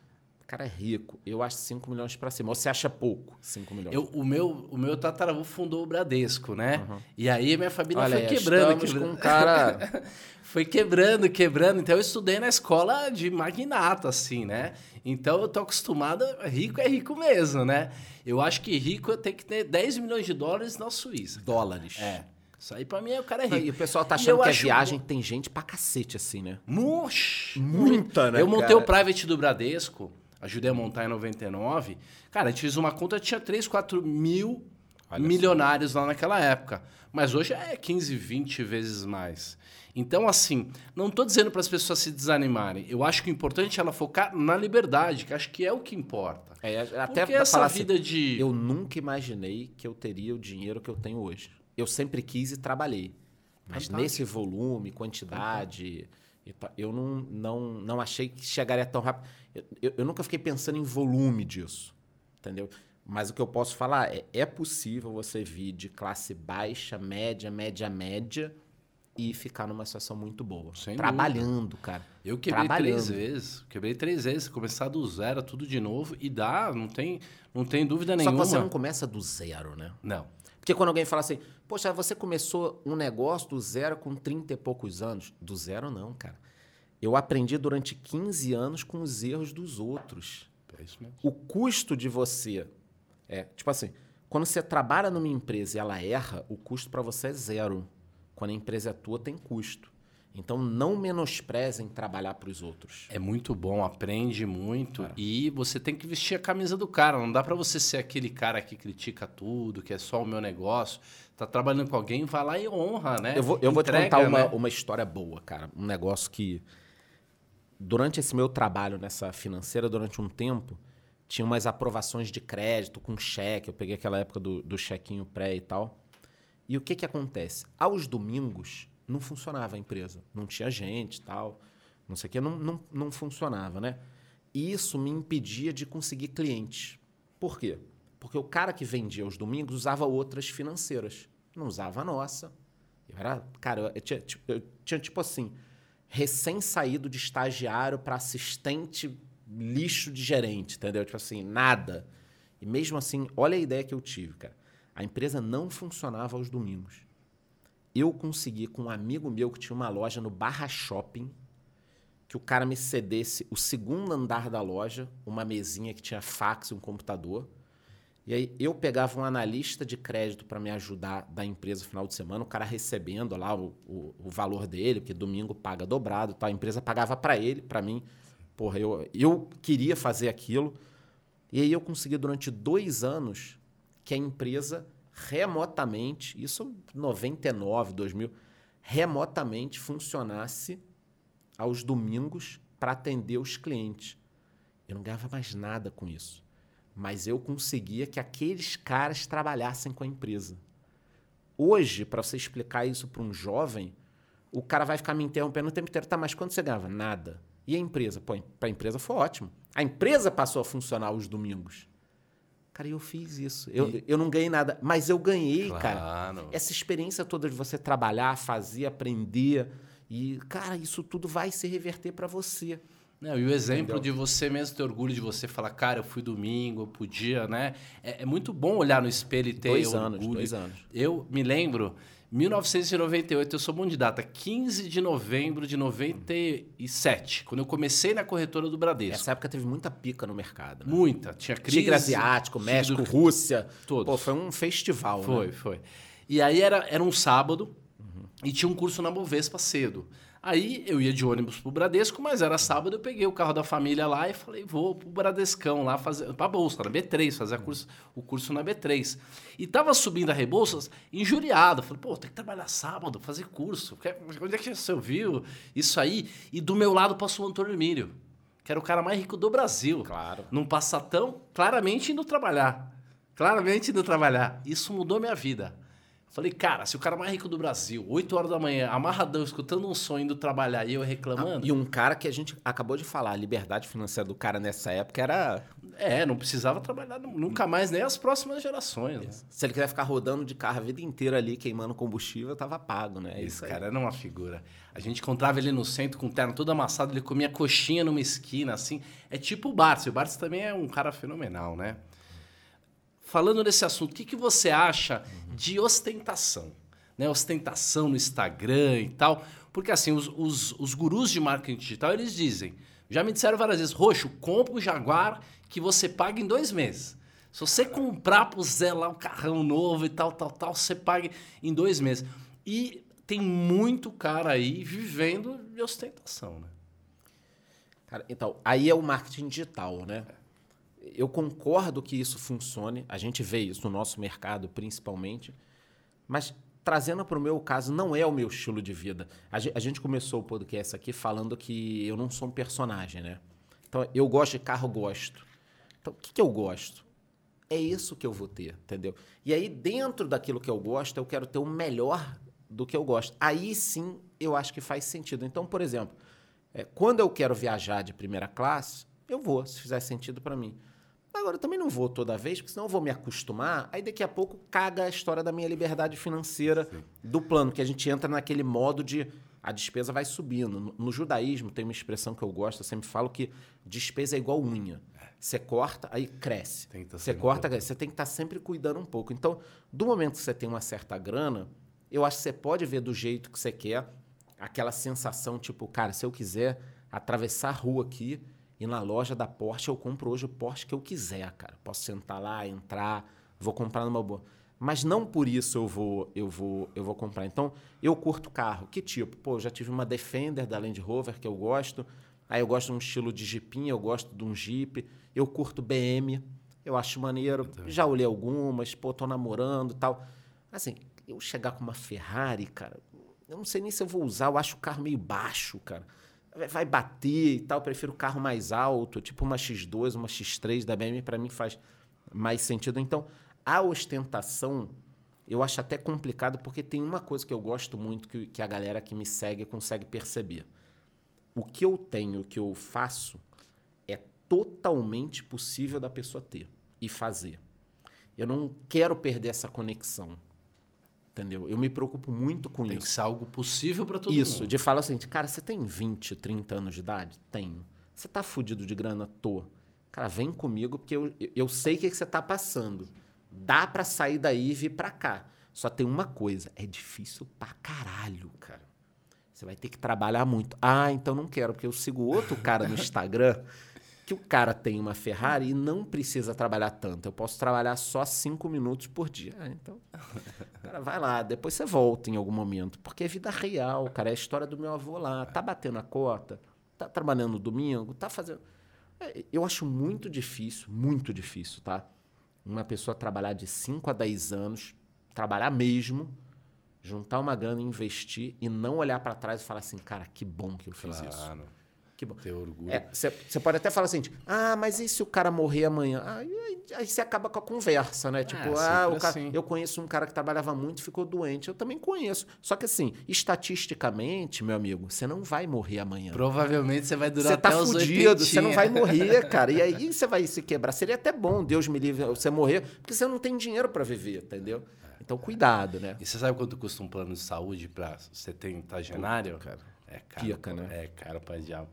cara é rico, eu acho 5 milhões para cima. Ou você acha pouco 5 milhões? Eu, o, meu, o meu tataravô fundou o Bradesco, né? E aí minha família Olha foi aí, quebrando. quebrando. com um cara... <laughs> Foi quebrando, quebrando. Então eu estudei na escola de magnata, assim, né? Então eu tô acostumado. Rico é rico mesmo, né? Eu acho que rico tem que ter 10 milhões de dólares na Suíça. dólares. É. Isso aí pra mim é o cara é rico. E o pessoal tá E achando eu que é acho viagem, tem gente pra cacete assim, né? Mush, Muita, né, Eu montei cara? o private do Bradesco, ajudei a montar em 99. Cara, a gente fez uma conta, tinha 3, 4 mil Olha milionários lá naquela época. Mas hoje é 15, 20 vezes mais. Então, assim, não tô dizendo para as pessoas se desanimarem. Eu acho que o importante é ela focar na liberdade, que acho que é o que importa. É, até Porque essa assim, vida de. Eu nunca imaginei que eu teria o dinheiro que eu tenho hoje. Eu sempre quis e trabalhei. Mas Fantástico. nesse volume, quantidade, eu não, não, não achei que chegaria tão rápido. Eu, eu- eu nunca fiquei pensando em volume disso, entendeu? Mas o que eu posso falar é, é possível você vir de classe baixa, média, média, média e ficar numa situação muito boa. Sem trabalhando, cara. Eu quebrei três vezes. Quebrei três vezes. Começar do zero, tudo de novo. E dá, não tem, não tem dúvida Só que nenhuma. você não começa do zero, né? Não. Porque quando alguém fala assim, poxa, você começou um negócio do zero com 30 e poucos anos. Do zero, não, cara. Eu aprendi durante 15 anos com os erros dos outros. É isso mesmo. O custo de você. É, tipo assim, quando você trabalha numa empresa e ela erra, o custo para você é zero. Quando a empresa é tua, tem custo. Então não menosprezem trabalhar para os outros. É muito bom, aprende muito É. e você tem que vestir a camisa do cara. Não dá pra você ser aquele cara que critica tudo, que é só o meu negócio. Tá trabalhando com alguém, vai lá e honra, né? Eu vou, eu vou te Entrega, contar uma, né? uma história boa, cara. Um negócio que, durante esse meu trabalho nessa financeira, durante um tempo, tinha umas aprovações de crédito com cheque. Eu peguei aquela época do, do chequinho pré e tal. E o que que acontece? Aos domingos, não funcionava a empresa. Não tinha gente tal. Não sei o quê. Não, não, não funcionava, né? E isso me impedia de conseguir clientes. Por quê? Porque o cara que vendia aos domingos usava outras financeiras. Não usava a nossa. Eu era, cara, eu, tinha, eu tinha tipo assim, recém-saído de estagiário para assistente lixo de gerente, entendeu? Tipo assim, nada. E mesmo assim, olha a ideia que eu tive, cara. A empresa não funcionava aos domingos. Eu consegui com um amigo meu que tinha uma loja no Barra Shopping, que o cara me cedesse o segundo andar da loja, uma mesinha que tinha fax e um computador. E aí eu pegava um analista de crédito para me ajudar da empresa no final de semana, o cara recebendo lá o, o, o valor dele, porque domingo paga dobrado, tá? a empresa pagava para ele, para mim. Porra, eu, eu queria fazer aquilo. E aí eu consegui durante dois anos que a empresa remotamente, isso 99, 2000, remotamente funcionasse aos domingos para atender os clientes. Eu não ganhava mais nada com isso. Mas eu conseguia que aqueles caras trabalhassem com a empresa. Hoje, para você explicar isso para um jovem, o cara vai ficar me interrompendo o tempo inteiro. Tá, mas quanto você ganhava? Nada. E a empresa? Pô, para a empresa foi ótimo. A empresa passou a funcionar aos domingos. Cara, eu fiz isso. Eu, eu não ganhei nada, mas eu ganhei, cara. Claro. Essa experiência toda de você trabalhar, fazer, aprender. E, cara, isso tudo vai se reverter para você. Não, e o exemplo Entendeu? de você mesmo ter orgulho de você falar, cara, eu fui domingo, eu podia, né? É, é muito bom olhar no espelho e ter dois orgulho. anos, dois anos. Eu me lembro, 1998, eu sou bom de data, 15 de novembro de 97, quando eu comecei na corretora do Bradesco. Essa época teve muita pica no mercado. Né? Muita. Tinha crise. Tigre Asiático, México, Tigre- Rússia. Todos. Pô, foi um festival, Foi, né? foi. E aí era, era um sábado e tinha um curso na Bovespa cedo. Aí eu ia de ônibus pro Bradesco, mas era sábado, eu peguei o carro da família lá e falei, vou pro Bradescão lá fazer, pra Bolsa, na B3, fazer a curso, o curso na B3. E tava subindo a Rebouças, injuriado. Falei, pô, tem que trabalhar sábado, fazer curso. Onde é que você ouviu isso aí? E do meu lado passou o Antônio Emílio, que era o cara mais rico do Brasil. Claro. Num passatão, claramente indo trabalhar. Claramente indo trabalhar. Isso mudou minha vida. Falei, cara, se o cara mais rico do Brasil, 8 horas da manhã, amarradão, escutando um som, indo trabalhar e eu reclamando. E um cara que a gente acabou de falar, a liberdade financeira do cara nessa época era. É, não precisava trabalhar nunca mais, nem as próximas gerações. né? Se ele quiser ficar rodando de carro a vida inteira ali, queimando combustível, tava pago, né? Esse cara era uma figura. A gente encontrava ele no centro com o terno todo amassado, ele comia coxinha numa esquina, assim. É tipo o Bartz. O Bartz também é um cara fenomenal, né? Falando nesse assunto, o que, que você acha de ostentação? Né? Ostentação no Instagram e tal. Porque assim, os, os, os gurus de marketing digital, eles dizem, já me disseram várias vezes, Roxo, compra o Jaguar que você paga em dois meses. Se você comprar pro Zé lá um carrão novo e tal, tal, tal, você paga em dois meses. E tem muito cara aí vivendo de ostentação, né? Cara, então, aí é o marketing digital, né? Eu concordo que isso funcione, a gente vê isso no nosso mercado principalmente, mas trazendo para o meu caso, não é o meu estilo de vida. A ge- a gente começou o podcast aqui falando que eu não sou um personagem, né? Então, eu gosto de carro, gosto. Então, o que, que eu gosto? É isso que eu vou ter, entendeu? E aí, dentro daquilo que eu gosto, eu quero ter o melhor do que eu gosto. Aí sim, eu acho que faz sentido. Então, por exemplo, é, quando eu quero viajar de primeira classe, eu vou, se fizer sentido para mim. Agora, eu também não vou toda vez, porque senão eu vou me acostumar, aí daqui a pouco caga a história da minha liberdade financeira do plano, que a gente entra naquele modo de a despesa vai subindo. No, judaísmo tem uma expressão que eu gosto, eu sempre falo que despesa é igual unha. Você corta, aí cresce. Tá Você um corta, cresce. você tem que estar sempre cuidando um pouco. Então, do momento que você tem uma certa grana, eu acho que você pode ver do jeito que você quer, aquela sensação tipo, cara, se eu quiser atravessar a rua aqui e na loja da Porsche, eu compro hoje o Porsche que eu quiser, cara. Posso sentar lá, entrar, vou comprar numa boa. Mas não por isso eu vou, eu vou, eu vou comprar. Então, eu curto carro. Que tipo? Pô, eu já tive uma Defender da Land Rover que eu gosto. Aí eu gosto de um estilo de Jeepinho, eu gosto de um Jeep. Eu curto BM, eu acho maneiro. Já olhei algumas, pô, tô namorando e tal. Assim, eu chegar com uma Ferrari, cara, eu não sei nem se eu vou usar, eu acho o carro meio baixo, cara. Vai- bater e tal, prefiro carro mais alto, tipo uma X2, uma X3 da BMW, para mim faz mais sentido. Então, a ostentação, eu acho até complicado, porque tem uma coisa que eu gosto muito que, que a galera que me segue consegue perceber. O que eu tenho, o que eu faço, é totalmente possível da pessoa ter e fazer. Eu não quero perder essa conexão. Entendeu? Eu me preocupo muito com Tem isso. que ser algo possível para todo Isso, mundo. de falar assim, cara, você tem 20, 30 anos de idade? Tenho. Você tá fudido de grana? Tô. Cara, vem comigo porque eu, eu sei o que, que você tá passando. Dá pra sair daí e vir pra cá. Só tem uma coisa, é difícil pra caralho, cara. Você vai ter que trabalhar muito. Ah, então não quero, porque eu sigo outro cara no <laughs> Instagram que o cara tem uma Ferrari e não precisa trabalhar tanto. Eu posso trabalhar só cinco minutos por dia. Ah, então, <laughs> cara, vai lá, depois você volta em algum momento. Porque é vida real, cara. É a história do meu avô lá. Tá batendo a cota, tá trabalhando no domingo, tá fazendo. É, Eu acho muito difícil, muito difícil, tá? Uma pessoa trabalhar de 5 a 10 anos, trabalhar mesmo, juntar uma grana, investir e não olhar pra trás e falar assim, cara, que bom que eu fiz isso. Que bom. Ter orgulho. Você pode até falar assim, ah, mas e se o cara morrer amanhã? Aí, você acaba com a conversa, né? Tipo, ah, o cara, assim. eu conheço um cara que trabalhava muito e ficou doente. Eu também conheço. Só que assim, estatisticamente, meu amigo, você não vai morrer amanhã. Provavelmente você vai durar Você tá até os fudido, você não 80. vai morrer, <laughs> cara. E aí você vai se quebrar. Seria até bom, Deus me livre, você morrer, porque você não tem dinheiro pra viver, entendeu? Então cuidado, né? E você sabe quanto custa um plano de saúde para setentagenário? Puta, cara. É caro. Pica, né? É caro pra diabo.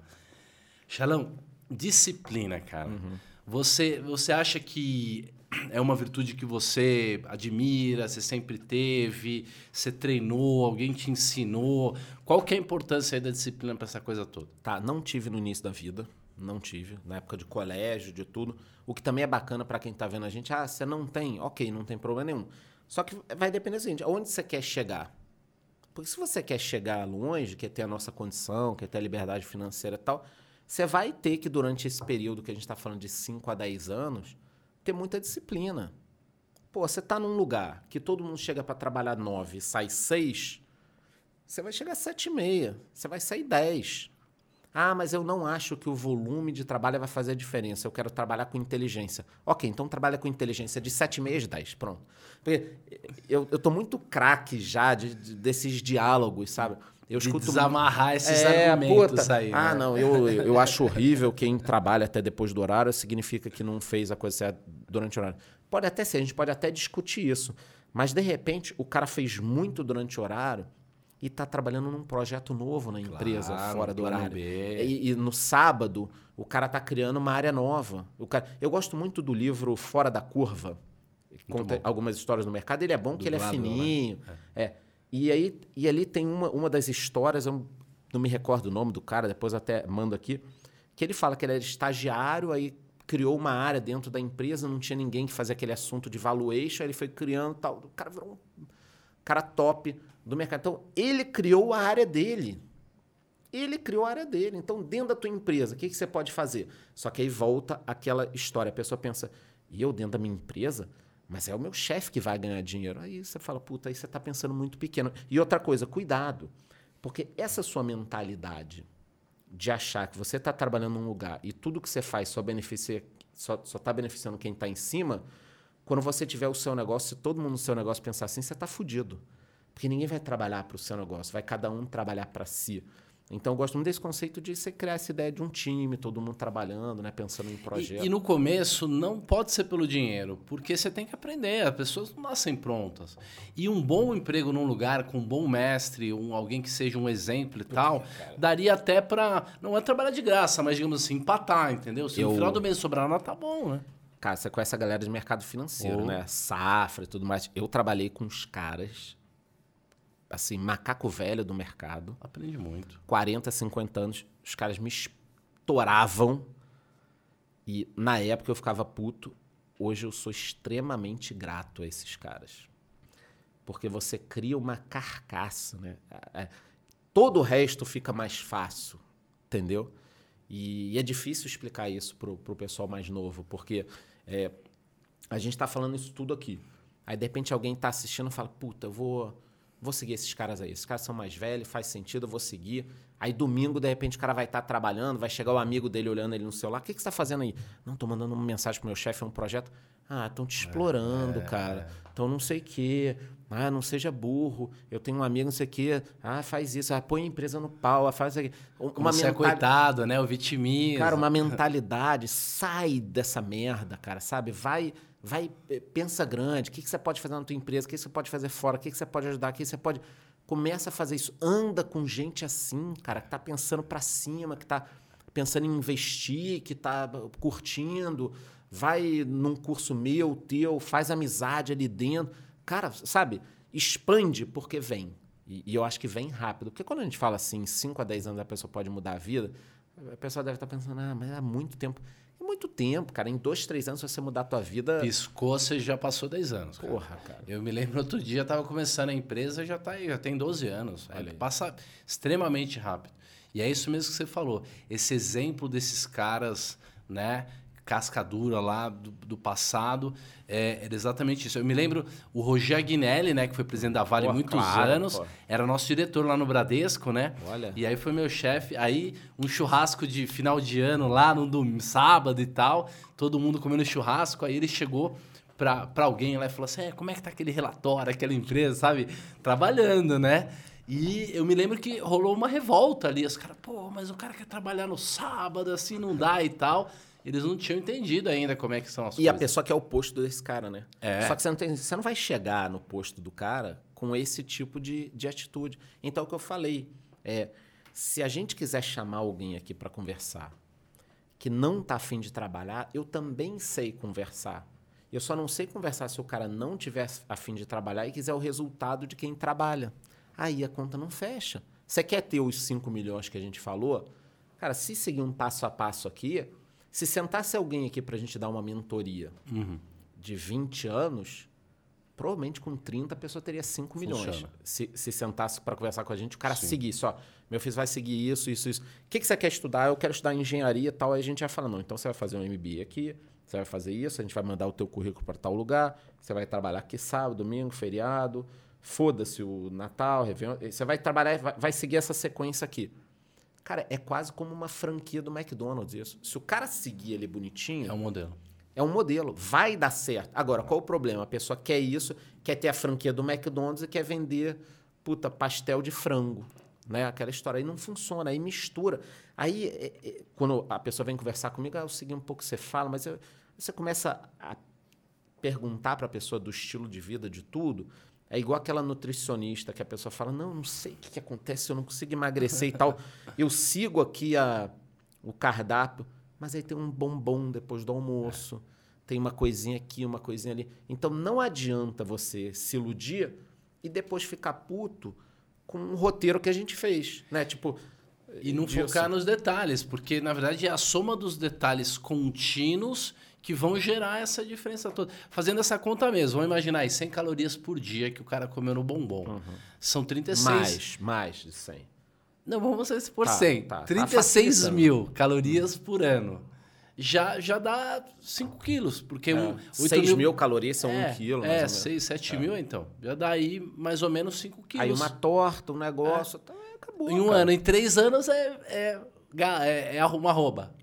Xalão, disciplina, cara. Uhum. Você, você acha que é uma virtude que você admira, você sempre teve, você treinou, alguém te ensinou? Qual que é a importância da disciplina para essa coisa toda? Tá, não tive no início da vida, não tive, na época de colégio, de tudo. O que também é bacana para quem tá vendo a gente, ah, você não tem, ok, não tem problema nenhum. Só que vai depender do seguinte, aonde você quer chegar? Porque se você quer chegar longe, quer ter a nossa condição, quer ter a liberdade financeira e tal, você vai ter que, durante esse período que a gente está falando de 5 a 10 anos, ter muita disciplina. Pô, você está num lugar que todo mundo chega para trabalhar 9 e sai 6, você vai chegar a 7 e meia, você vai sair 10. Ah, mas eu não acho que o volume de trabalho vai fazer a diferença. Eu quero trabalhar com inteligência. Ok, então trabalha com inteligência de 7,5 de 10. Pronto. Porque eu, eu tô muito craque já de, de, desses diálogos, sabe? Eu de desamarrar esses é, argumentos puta, aí. Ah, né? não, eu, eu acho horrível quem trabalha até depois do horário, significa que não fez a coisa certa durante o horário. Pode até ser, a gente pode até discutir isso. Mas, de repente, o cara fez muito durante o horário e está trabalhando num projeto novo na empresa, claro, fora do horário. E, e, no sábado, o cara está criando uma área nova. O cara, eu gosto muito do livro Fora da Curva. Conta algumas histórias no mercado. Ele é bom do que ele é né? fininho. Né? É. é. E, aí, e ali tem uma, uma das histórias, eu não me recordo o nome do cara, depois até mando aqui, que ele fala que ele era estagiário, aí criou uma área dentro da empresa, não tinha ninguém que fazia aquele assunto de valuation, aí ele foi criando tal. O cara virou um cara top do mercado. Então, ele criou a área dele. Ele criou a área dele. Então, dentro da tua empresa, o que, que você pode fazer? Só que aí volta aquela história. A pessoa pensa, e eu dentro da minha empresa? Mas é o meu chefe que vai ganhar dinheiro. Aí você fala, puta, aí você está pensando muito pequeno. E outra coisa, cuidado. Porque essa sua mentalidade de achar que você está trabalhando num lugar e tudo que você faz só beneficia, só está beneficiando quem está em cima, quando você tiver o seu negócio, se todo mundo no seu negócio pensar assim, você está fudido. Porque ninguém vai trabalhar para o seu negócio, vai cada um trabalhar para si. Então, eu gosto muito desse conceito de você criar essa ideia de um time, todo mundo trabalhando, né, pensando em projeto. E, e, no começo não pode ser pelo dinheiro, porque você tem que aprender, as pessoas não nascem prontas. E um bom emprego num lugar com um bom mestre, um, alguém que seja um exemplo e tal, daria até para não é trabalhar de graça, mas digamos assim, empatar, entendeu? Se eu... no final do mês sobrar nada, tá bom, né? Cara, você conhece a galera de mercado financeiro, oh. né? Safra e tudo mais. Eu trabalhei com os caras assim, macaco velho do mercado. Aprendi muito. 40, 50 anos, os caras me estouravam. E na época eu ficava puto. Hoje eu sou extremamente grato a esses caras. Porque você cria uma carcaça, né? Todo o resto fica mais fácil, entendeu? E, é difícil explicar isso pro, pro pessoal mais novo, porque é, a gente está falando isso tudo aqui. Aí, de repente, alguém está assistindo e fala, puta, eu vou vou seguir esses caras aí. Esses caras são mais velhos, faz sentido, eu vou seguir. Aí domingo, de repente, o cara vai estar tá trabalhando, vai chegar o amigo dele olhando ele no celular. O que, que você está fazendo aí? Não, tô mandando uma mensagem pro meu chefe, é um projeto. Ah, estão te explorando, é, cara. Então não sei o quê. Ah, não seja burro. Eu tenho um amigo, não sei o quê. Ah, faz isso. Ah, põe a empresa no pau. Ah, faz isso aqui. Uma Como mental... é coitado, né? O vitimismo. Cara, uma mentalidade. sai dessa merda, cara, sabe? Vai Vai, eh, pensa grande, o que, que você pode fazer na tua empresa, o que, que você pode fazer fora, o que, que você pode ajudar, o que você pode... Começa a fazer isso. Anda com gente assim, cara, que tá pensando para cima, que tá pensando em investir, que tá curtindo. Vai num curso meu, teu, faz amizade ali dentro. Cara, sabe? Expande porque vem. E, e eu acho que vem rápido. Porque quando a gente fala assim, 5 a 10 anos a pessoa pode mudar a vida, a pessoa deve estar tá pensando, ah, mas há muito tempo. É muito tempo, cara. Em dois, três anos, você mudar a tua vida. Piscou, você já passou 10 anos. Cara. Porra, cara. Eu me lembro outro dia, estava começando a empresa, já, tá, já tem 12 anos. Passa extremamente rápido. E é isso mesmo que você falou. Esse exemplo desses caras, né? Cascadura lá do, do passado. É, era exatamente isso. Eu me lembro o Roger Aguinelli, né, que foi presidente da Vale pô, muitos claro, anos, pô. era nosso diretor lá no Bradesco, né? Olha. E aí foi meu chefe. Aí um churrasco de final de ano lá no domingo, sábado e tal, todo mundo comendo churrasco. Aí ele chegou para alguém lá e falou assim: é, como é que tá aquele relatório, aquela empresa, sabe? Trabalhando, né? E eu me lembro que rolou uma revolta ali. Os caras, pô, mas o cara quer trabalhar no sábado, assim não dá e tal eles não tinham entendido ainda como é que são as e coisas. E a pessoa que é o posto desse cara, né? É. Só que você não, tem, você não vai chegar no posto do cara com esse tipo de, de atitude. Então, o que eu falei é, se a gente quiser chamar alguém aqui para conversar, que não tá afim de trabalhar, eu também sei conversar. Eu só não sei conversar se o cara não tiver afim de trabalhar e quiser o resultado de quem trabalha. Aí a conta não fecha. Você quer ter os 5 milhões que a gente falou? Cara, se seguir um passo a passo aqui, se sentasse alguém aqui para a gente dar uma mentoria Uhum. de 20 anos, provavelmente com 30 a pessoa teria 5 milhões. Funciona. Se, se sentasse para conversar com a gente, o cara Sim. seguisse, ó, meu filho vai seguir isso, isso, isso. O que, que você quer estudar? Eu quero estudar engenharia e tal. Aí a gente já fala, não, então você vai fazer um MBA aqui, você vai fazer isso, a gente vai mandar o teu currículo para tal lugar, você vai trabalhar aqui sábado, domingo, feriado, foda-se o Natal, Réveillon, você vai trabalhar, vai, vai seguir essa sequência aqui. Cara, é quase como uma franquia do McDonald's isso. Se o cara seguir ele bonitinho, É um modelo. é um modelo, vai dar certo. Agora, qual o problema? A pessoa quer isso, quer ter a franquia do McDonald's e quer vender, puta, pastel de frango. Né? Aquela história aí não funciona, aí mistura. Aí, é, é, quando a pessoa vem conversar comigo, ah, eu segui um pouco o que você fala, mas eu- você começa a perguntar para a pessoa do estilo de vida, de tudo. É igual aquela nutricionista que a pessoa fala: Não, não sei o que, que acontece, eu não consigo emagrecer e tal. <laughs> Eu sigo aqui a, o cardápio, mas aí tem um bombom depois do almoço, tem uma coisinha aqui, uma coisinha ali. Então não adianta você se iludir e depois ficar puto com um roteiro que a gente fez, né? Tipo. E não disso. focar nos detalhes, porque na verdade é a soma dos detalhes contínuos que vão gerar essa diferença toda. Fazendo essa conta mesmo, vamos imaginar aí, 100 calorias por dia que o cara comeu no bombom. São 36. Mais, mais de 100. Não, vamos fazer por Tá, 100. tá. Tá 36 facilitando. mil calorias por ano. Já, já dá 5 quilos, porque um, 8 6 mil calorias são é, 1 quilo. É, ou menos. 6, 7 mil então. Já dá aí mais ou menos 5 quilos. Aí uma torta, um negócio, tá, acabou. Em um cara. ano, em três anos é, é, é, é uma rouba.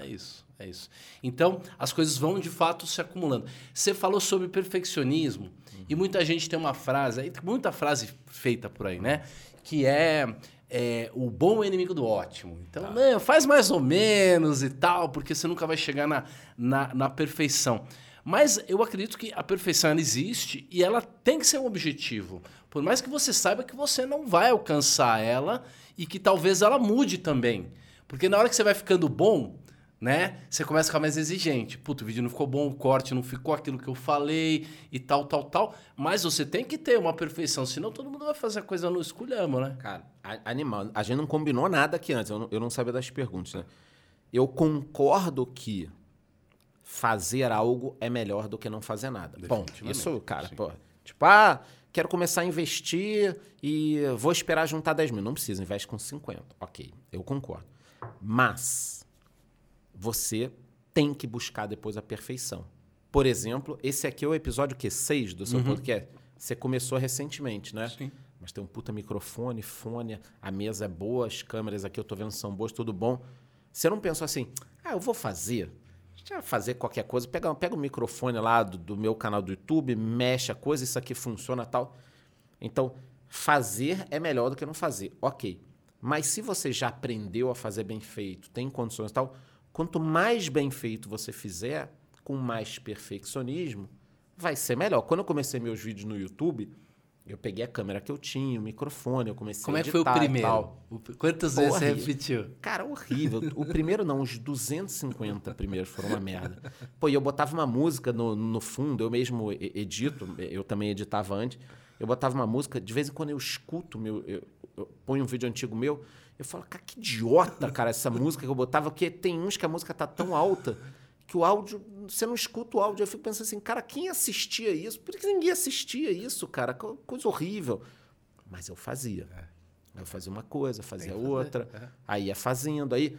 É isso, é isso. Então, as coisas vão de fato se acumulando. Você falou sobre perfeccionismo, e muita gente tem uma frase, muita frase feita por aí, né? Que é, é, o bom é inimigo do ótimo. Então, né, faz mais ou menos e tal, porque você nunca vai chegar na, na, na perfeição. Mas eu acredito que a perfeição ela existe e ela tem que ser um objetivo. Por mais que você saiba que você não vai alcançar ela e que talvez ela mude também. Porque na hora que você vai ficando bom, né? Você começa a ficar mais exigente. Puta, o vídeo não ficou bom, o corte não ficou aquilo que eu falei e tal, tal, tal. Mas você tem que ter uma perfeição, senão todo mundo vai fazer a coisa no esculhamo, né? Cara, animal. A gente não combinou nada aqui antes. Eu não, eu não sabia das perguntas, né? Eu concordo que fazer algo é melhor do que não fazer nada. Bom, isso, cara, pô. Tipo, ah, quero começar a investir e vou esperar juntar 10 mil. Não precisa, investe com 50. Ok, eu concordo. Mas você tem que buscar depois a perfeição. Por exemplo, esse aqui é o episódio que 6 do seu podcast. Você começou recentemente, né? Sim. Mas tem um puta microfone, fone, a mesa é boa, as câmeras aqui eu tô vendo são boas, tudo bom. Você não pensou assim, ah, eu vou fazer. Deixa eu fazer qualquer coisa, pega, pega o microfone lá do, do meu canal do YouTube, mexe a coisa, isso aqui funciona tal. Então, fazer é melhor do que não fazer. Ok. Mas se você já aprendeu a fazer bem feito, tem condições e tal, quanto mais bem feito você fizer, com mais perfeccionismo, vai ser melhor. Quando eu comecei meus vídeos no YouTube, eu peguei a câmera que eu tinha, o microfone, eu comecei Como a é que foi o editar primeiro? O- quantas vezes você repetiu? Cara, horrível. O primeiro não, os 250 primeiros foram uma merda. Pô, e eu botava uma música no, no fundo, eu mesmo edito, eu também editava antes. Eu botava uma música, de vez em quando eu escuto, meu, eu, eu ponho um vídeo antigo meu, eu falo, cara, que idiota, cara, essa música que eu botava, porque tem uns que a música tá tão alta que o áudio, você não escuta o áudio. Eu fico pensando assim, cara, quem assistia isso? Por que ninguém assistia isso, cara? Co- Coisa horrível. Mas eu fazia. Eu fazia uma coisa, fazia outra. é. Aí ia fazendo. Aí,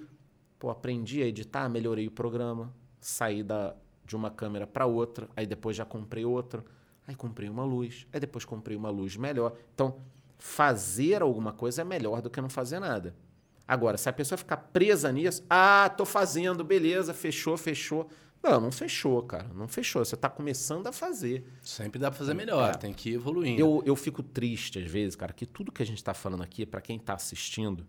pô, aprendi a editar, melhorei o programa, saí da, de uma câmera para outra, aí depois já comprei outra, aí comprei uma luz, aí depois comprei uma luz melhor. Então, fazer alguma coisa é melhor do que não fazer nada. Agora, se a pessoa ficar presa nisso, ah, tô fazendo, beleza, fechou, fechou. Não, não fechou, cara. Não fechou. Você tá começando a fazer. Sempre dá pra fazer melhor, É. tem que ir evoluindo. Eu, eu fico triste às vezes, cara, que tudo que a gente tá falando aqui, para quem tá assistindo,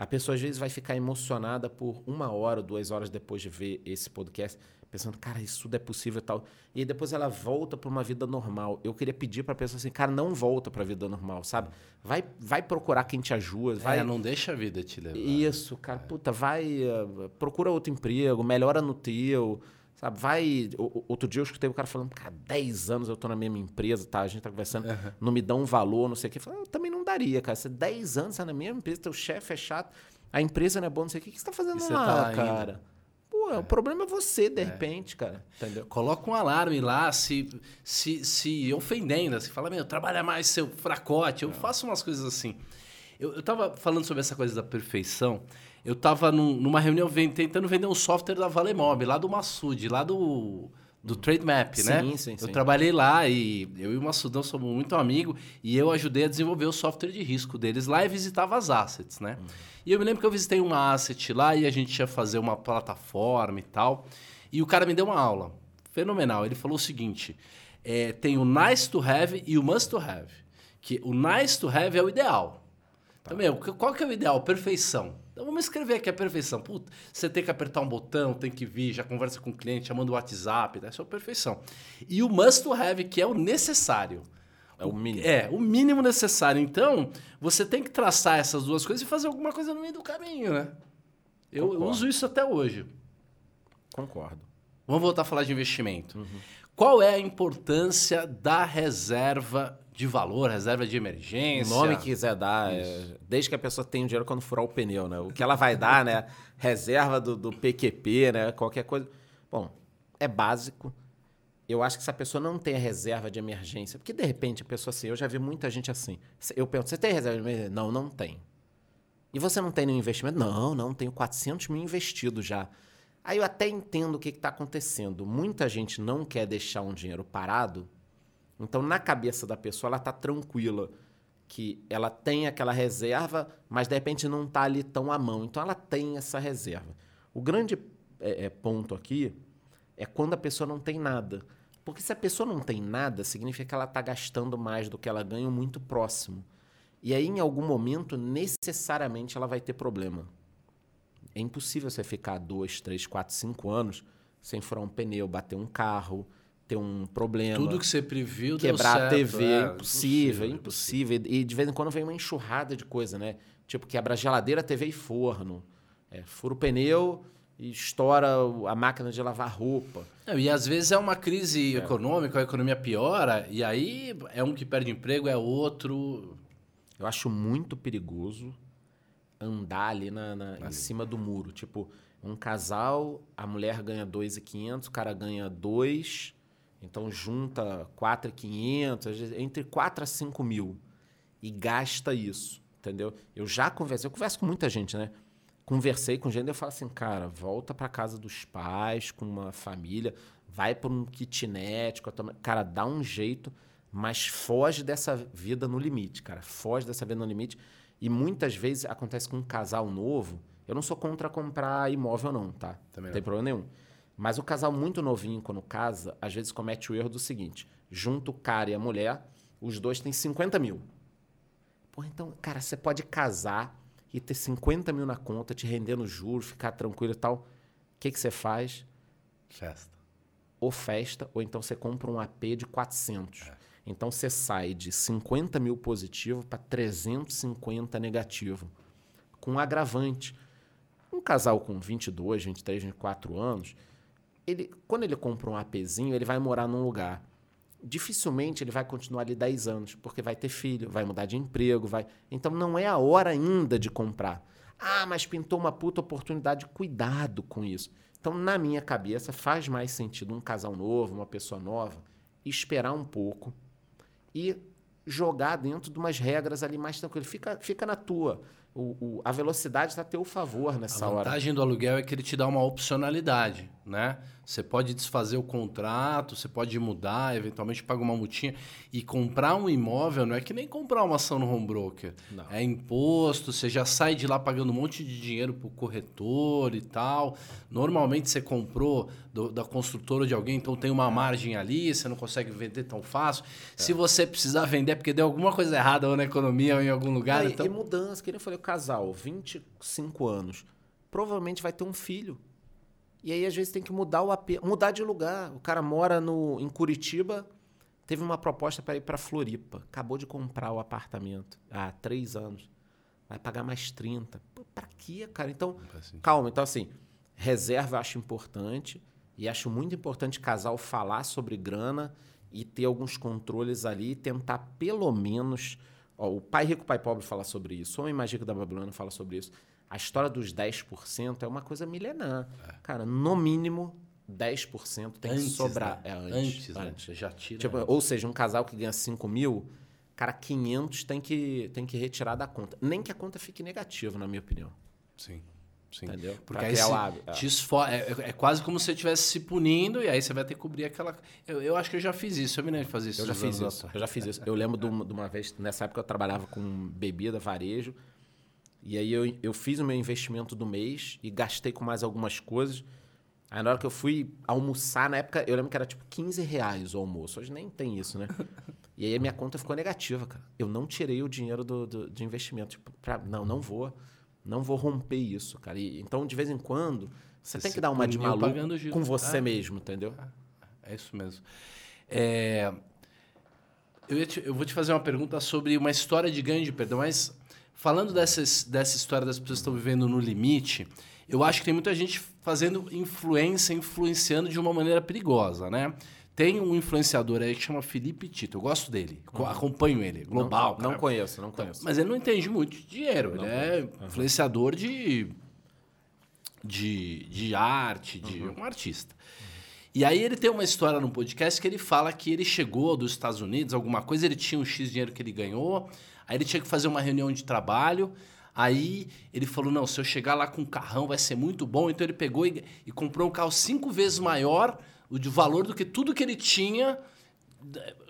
A pessoa às vezes vai ficar emocionada por uma hora, duas horas depois de ver esse podcast, pensando, cara, isso tudo é possível e tal. E aí depois ela volta para uma vida normal. Eu queria pedir para a pessoa assim, cara, não volta para a vida normal, sabe? Vai, vai procurar quem te ajuda. Vai... É, não deixa a vida te levar. Isso, cara. Puta, vai, uh, procura outro emprego, melhora no teu. Sabe, vai. Outro dia eu escutei o cara falando, cara, 10 anos eu tô na mesma empresa, tá? A gente tá conversando, uhum. não me dão um valor, não sei o quê. Eu, falei, eu também não daria, cara. Você 10 anos tá na mesma empresa, teu chefe é chato, a empresa não é boa, não sei o quê. O que você tá fazendo e lá, tá cara? Ainda? Pô, é. o problema é você, de é. repente, cara. Entendeu? Coloca um alarme lá, se, se, se ofendendo, se fala, meu, trabalha mais seu fracote. Eu é. faço umas coisas assim. Eu, eu tava falando sobre essa coisa da perfeição. Eu tava num, numa reunião tentando vender um software da Valemob, lá do Massoud, lá do, do Trademap, sim, né? Sim, sim. Eu trabalhei lá e eu e o Massudão somos muito amigos e eu ajudei a desenvolver o software de risco deles lá e visitava as assets, né? Uhum. E eu me lembro que eu visitei uma asset lá e a gente ia fazer uma plataforma e tal. E o cara me deu uma aula fenomenal. Ele falou o seguinte: é, tem o nice to have e o must to have. Que o nice to have é o ideal. Tá. Então, meu, qual que é o ideal? Perfeição. Então vamos escrever aqui a perfeição. Puta, você tem que apertar um botão, tem que vir, já conversa com o cliente, já manda o WhatsApp, essa é a perfeição. E o must to have, que é o necessário. É o mínimo. É, o mínimo necessário. Então, você tem que traçar essas duas coisas e fazer alguma coisa no meio do caminho, né? Eu, eu uso isso até hoje. Concordo. Vamos voltar a falar de investimento. Uhum. Qual é a importância da reserva de valor, reserva de emergência? O nome que quiser dar, é, desde que a pessoa tenha dinheiro quando furar o pneu, né? O que ela vai dar, né? <laughs> Reserva do, do PQP, né? Qualquer coisa. Bom, é básico eu acho que se a pessoa não tem a reserva de emergência, porque de repente a pessoa assim, eu já vi muita gente assim. Eu pergunto, você tem reserva de emergência? Não, não tem. E você não tem nenhum investimento? Não, não, tenho 400 mil investido já. Aí eu até entendo o que está acontecendo. Muita gente não quer deixar um dinheiro parado, então na cabeça da pessoa ela está tranquila que ela tem aquela reserva, mas de repente não está ali tão à mão. Então ela tem essa reserva. O grande é, é, ponto aqui é quando a pessoa não tem nada. Porque se a pessoa não tem nada, significa que ela está gastando mais do que ela ganha muito próximo. E aí, em algum momento, necessariamente ela vai ter problema. É impossível você ficar dois, três, quatro, cinco anos sem furar um pneu, bater um carro, ter um problema. Tudo que você previu Quebrar a TV, é, impossível, é impossível. E de vez em quando vem uma enxurrada de coisa, né? Tipo, quebra geladeira, TV e forno. É, fura o pneu, e estoura a máquina de lavar roupa. e às vezes é uma crise é. econômica, a economia piora, e aí é um que perde emprego, é outro. Eu acho muito perigoso andar ali na, na em cima do muro. Tipo, um casal, a mulher ganha 2.500, o cara ganha 2, então junta 4.500, entre 4 a 5 mil. E gasta isso, entendeu? Eu já conversei, eu converso com muita gente, né? conversei com gente e eu falo assim, cara, volta para casa dos pais, com uma família, vai para um kitnet, cara, dá um jeito, mas foge dessa vida no limite, cara, foge dessa vida no limite. E muitas vezes acontece com um casal novo, eu não sou contra comprar imóvel não, tá? Também não tem problema nenhum. Mas o casal muito novinho, quando casa, às vezes comete o erro do seguinte, junto o cara e a mulher, os dois têm 50 mil. Pô, então, cara, você pode casar e ter 50 mil na conta, te rendendo juros, ficar tranquilo e tal, o que, que você faz? Festa. Ou festa, ou então você compra um AP de 400. É. Então você sai de 50 mil positivo para 350 negativo. Com um agravante. Um casal com 22, 23, 24 anos, ele, quando ele compra um APzinho, ele vai morar num lugar dificilmente ele vai continuar ali 10 anos, porque vai ter filho, vai mudar de emprego, vai. Então não é a hora ainda de comprar. Ah, mas pintou uma puta oportunidade, cuidado com isso. Então, na minha cabeça, faz mais sentido um casal novo, uma pessoa nova, esperar um pouco e jogar dentro de umas regras ali mais tranquilo. Fica, fica na tua. O, o, a velocidade está a teu favor nessa hora. A vantagem hora. do aluguel é que ele te dá uma opcionalidade. Né? Você pode desfazer o contrato, você pode mudar, eventualmente paga uma multinha. E comprar um imóvel não é que nem comprar uma ação no home broker. Não. É imposto, você já sai de lá pagando um monte de dinheiro pro corretor e tal. Normalmente você comprou do- da construtora de alguém, então tem uma margem ali, você não consegue vender tão fácil. Se você precisar vender é porque deu alguma coisa errada ou na economia ou em algum lugar, e- então... E mudança, que nem eu falei, o casal, 25 anos, provavelmente vai ter um filho. E aí, às vezes, tem que mudar o AP, mudar de lugar. O cara mora no, em Curitiba, teve uma proposta para ir para Floripa. Acabou de comprar o apartamento há três anos. Vai pagar mais 30. Pô, pra quê, cara? Então, calma. Então, assim, reserva eu acho importante. E acho muito importante casal falar sobre grana e ter alguns controles ali e tentar pelo menos. Ó, o Pai Rico, Pai Pobre fala sobre isso. O Homem Mágico da Babilônia fala sobre isso. A história dos 10% é uma coisa milenar. Cara, no mínimo, 10% tem que Antes, sobrar. né? É antes. Antes, né? antes. Já tira... Tipo, ou seja, um casal que ganha 5 mil, cara, 500 tem que, tem que retirar da conta. Nem que a conta fique negativa, na minha opinião. Sim, sim. Entendeu? Porque Pra aí é. te esfo- é, é- é quase como se você estivesse se punindo e aí você vai ter que cobrir aquela... Eu, eu acho que eu já fiz isso, eu me lembro de fazer isso. Eu já fiz isso. atrás. Eu já fiz isso. Eu lembro de uma, de uma vez, nessa época eu trabalhava com bebida, varejo. E aí eu, eu fiz o meu investimento do mês e gastei com mais algumas coisas. Aí na hora que eu fui almoçar, na época, eu lembro que era tipo 15 reais o almoço. Hoje nem tem isso, né? E aí a minha conta ficou negativa, cara. Eu não tirei o dinheiro do, do- de investimento. Tipo, pra- não, não vou. Não vou romper isso, cara. E, então, de vez em quando, você, Você tem que dar uma de maluco com você Ah. mesmo, entendeu? É isso mesmo. É, eu, te- eu vou te fazer uma pergunta sobre uma história de ganho de perdão, mas falando dessas, dessa história das pessoas que estão vivendo no limite, eu acho que tem muita gente fazendo influência, influenciando de uma maneira perigosa, né? Tem um influenciador aí que chama Felipe Tito, eu gosto dele, co- acompanho ele, global. Não, não conheço, não conheço. Mas ele não entende muito de dinheiro. ele é influenciador de, de, de arte, de um artista. E aí ele tem uma história no podcast que ele fala que ele chegou dos Estados Unidos, alguma coisa, ele tinha um X dinheiro que ele ganhou, aí ele tinha que fazer uma reunião de trabalho, aí ele falou, não, se eu chegar lá com um carrão vai ser muito bom, então ele pegou e, e comprou um carro cinco vezes maior o de valor do que tudo que ele tinha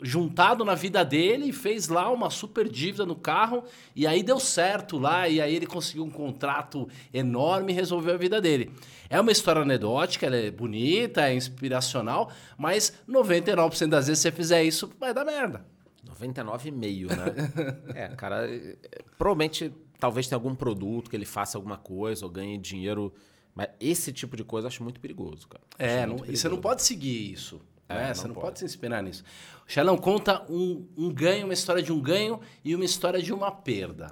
juntado na vida dele e fez lá uma super dívida no carro e aí deu certo lá e aí ele conseguiu um contrato enorme e resolveu a vida dele. É uma história anedótica, ela é bonita, é inspiracional, mas 99% das vezes se você fizer isso vai dar merda. 99,5, né? é, cara, é, é, provavelmente talvez tenha algum produto que ele faça alguma coisa ou ganhe dinheiro, mas esse tipo de coisa eu acho muito perigoso, cara. Acho É, não- e você não perigoso. pode seguir isso. É, né? não Você não pode. pode. se inspirar nisso. O Xelão conta um, um ganho, uma história de um ganho e uma história de uma perda.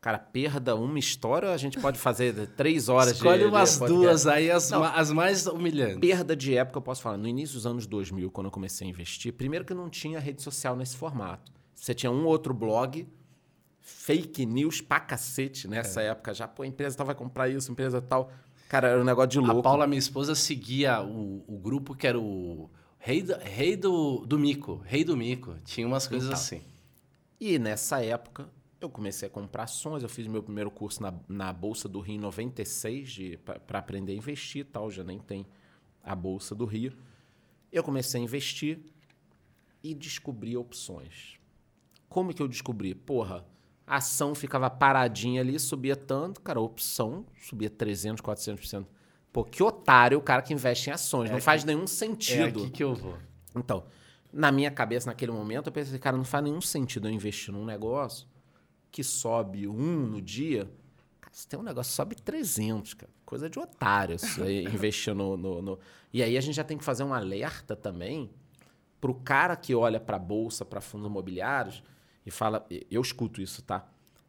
Cara, perda uma história, a gente pode fazer três horas Escolhe de, de umas podcast. duas aí, as, Não. as mais humilhantes. Perda de época, eu posso falar. No início dos anos 2000, quando eu comecei a investir, primeiro que não tinha rede social nesse formato. Você tinha um outro blog, fake news pra cacete nessa É. época. Já, pô, a empresa tal vai comprar isso, a empresa tal. Cara, era um negócio de louco. A Paula, minha esposa, seguia o, o grupo que era o Rei, do, rei do, do Mico. Rei do Mico. Tinha umas coisas Então. assim. E nessa época, eu comecei a comprar ações. Eu fiz meu primeiro curso na, na Bolsa do Rio em 96 para aprender a investir e tal. Já nem tem a Bolsa do Rio. Eu comecei a investir e descobri opções. Como que eu descobri? Porra, a ação ficava paradinha ali, subia tanto. Cara, a opção subia 300, 400%. Pô, que otário o cara que investe em ações. não faz nenhum É sentido. aqui que eu vou. Então, na minha cabeça, naquele momento, eu pensei, cara, não faz nenhum sentido eu investir num negócio que sobe um no dia. Cara, se tem um negócio que sobe 300, cara. Coisa de otário isso aí, <laughs> investir no, no, no- E aí a gente já tem que fazer um alerta também pro cara que olha pra bolsa, pra fundos imobiliários e fala, eu escuto isso, tá?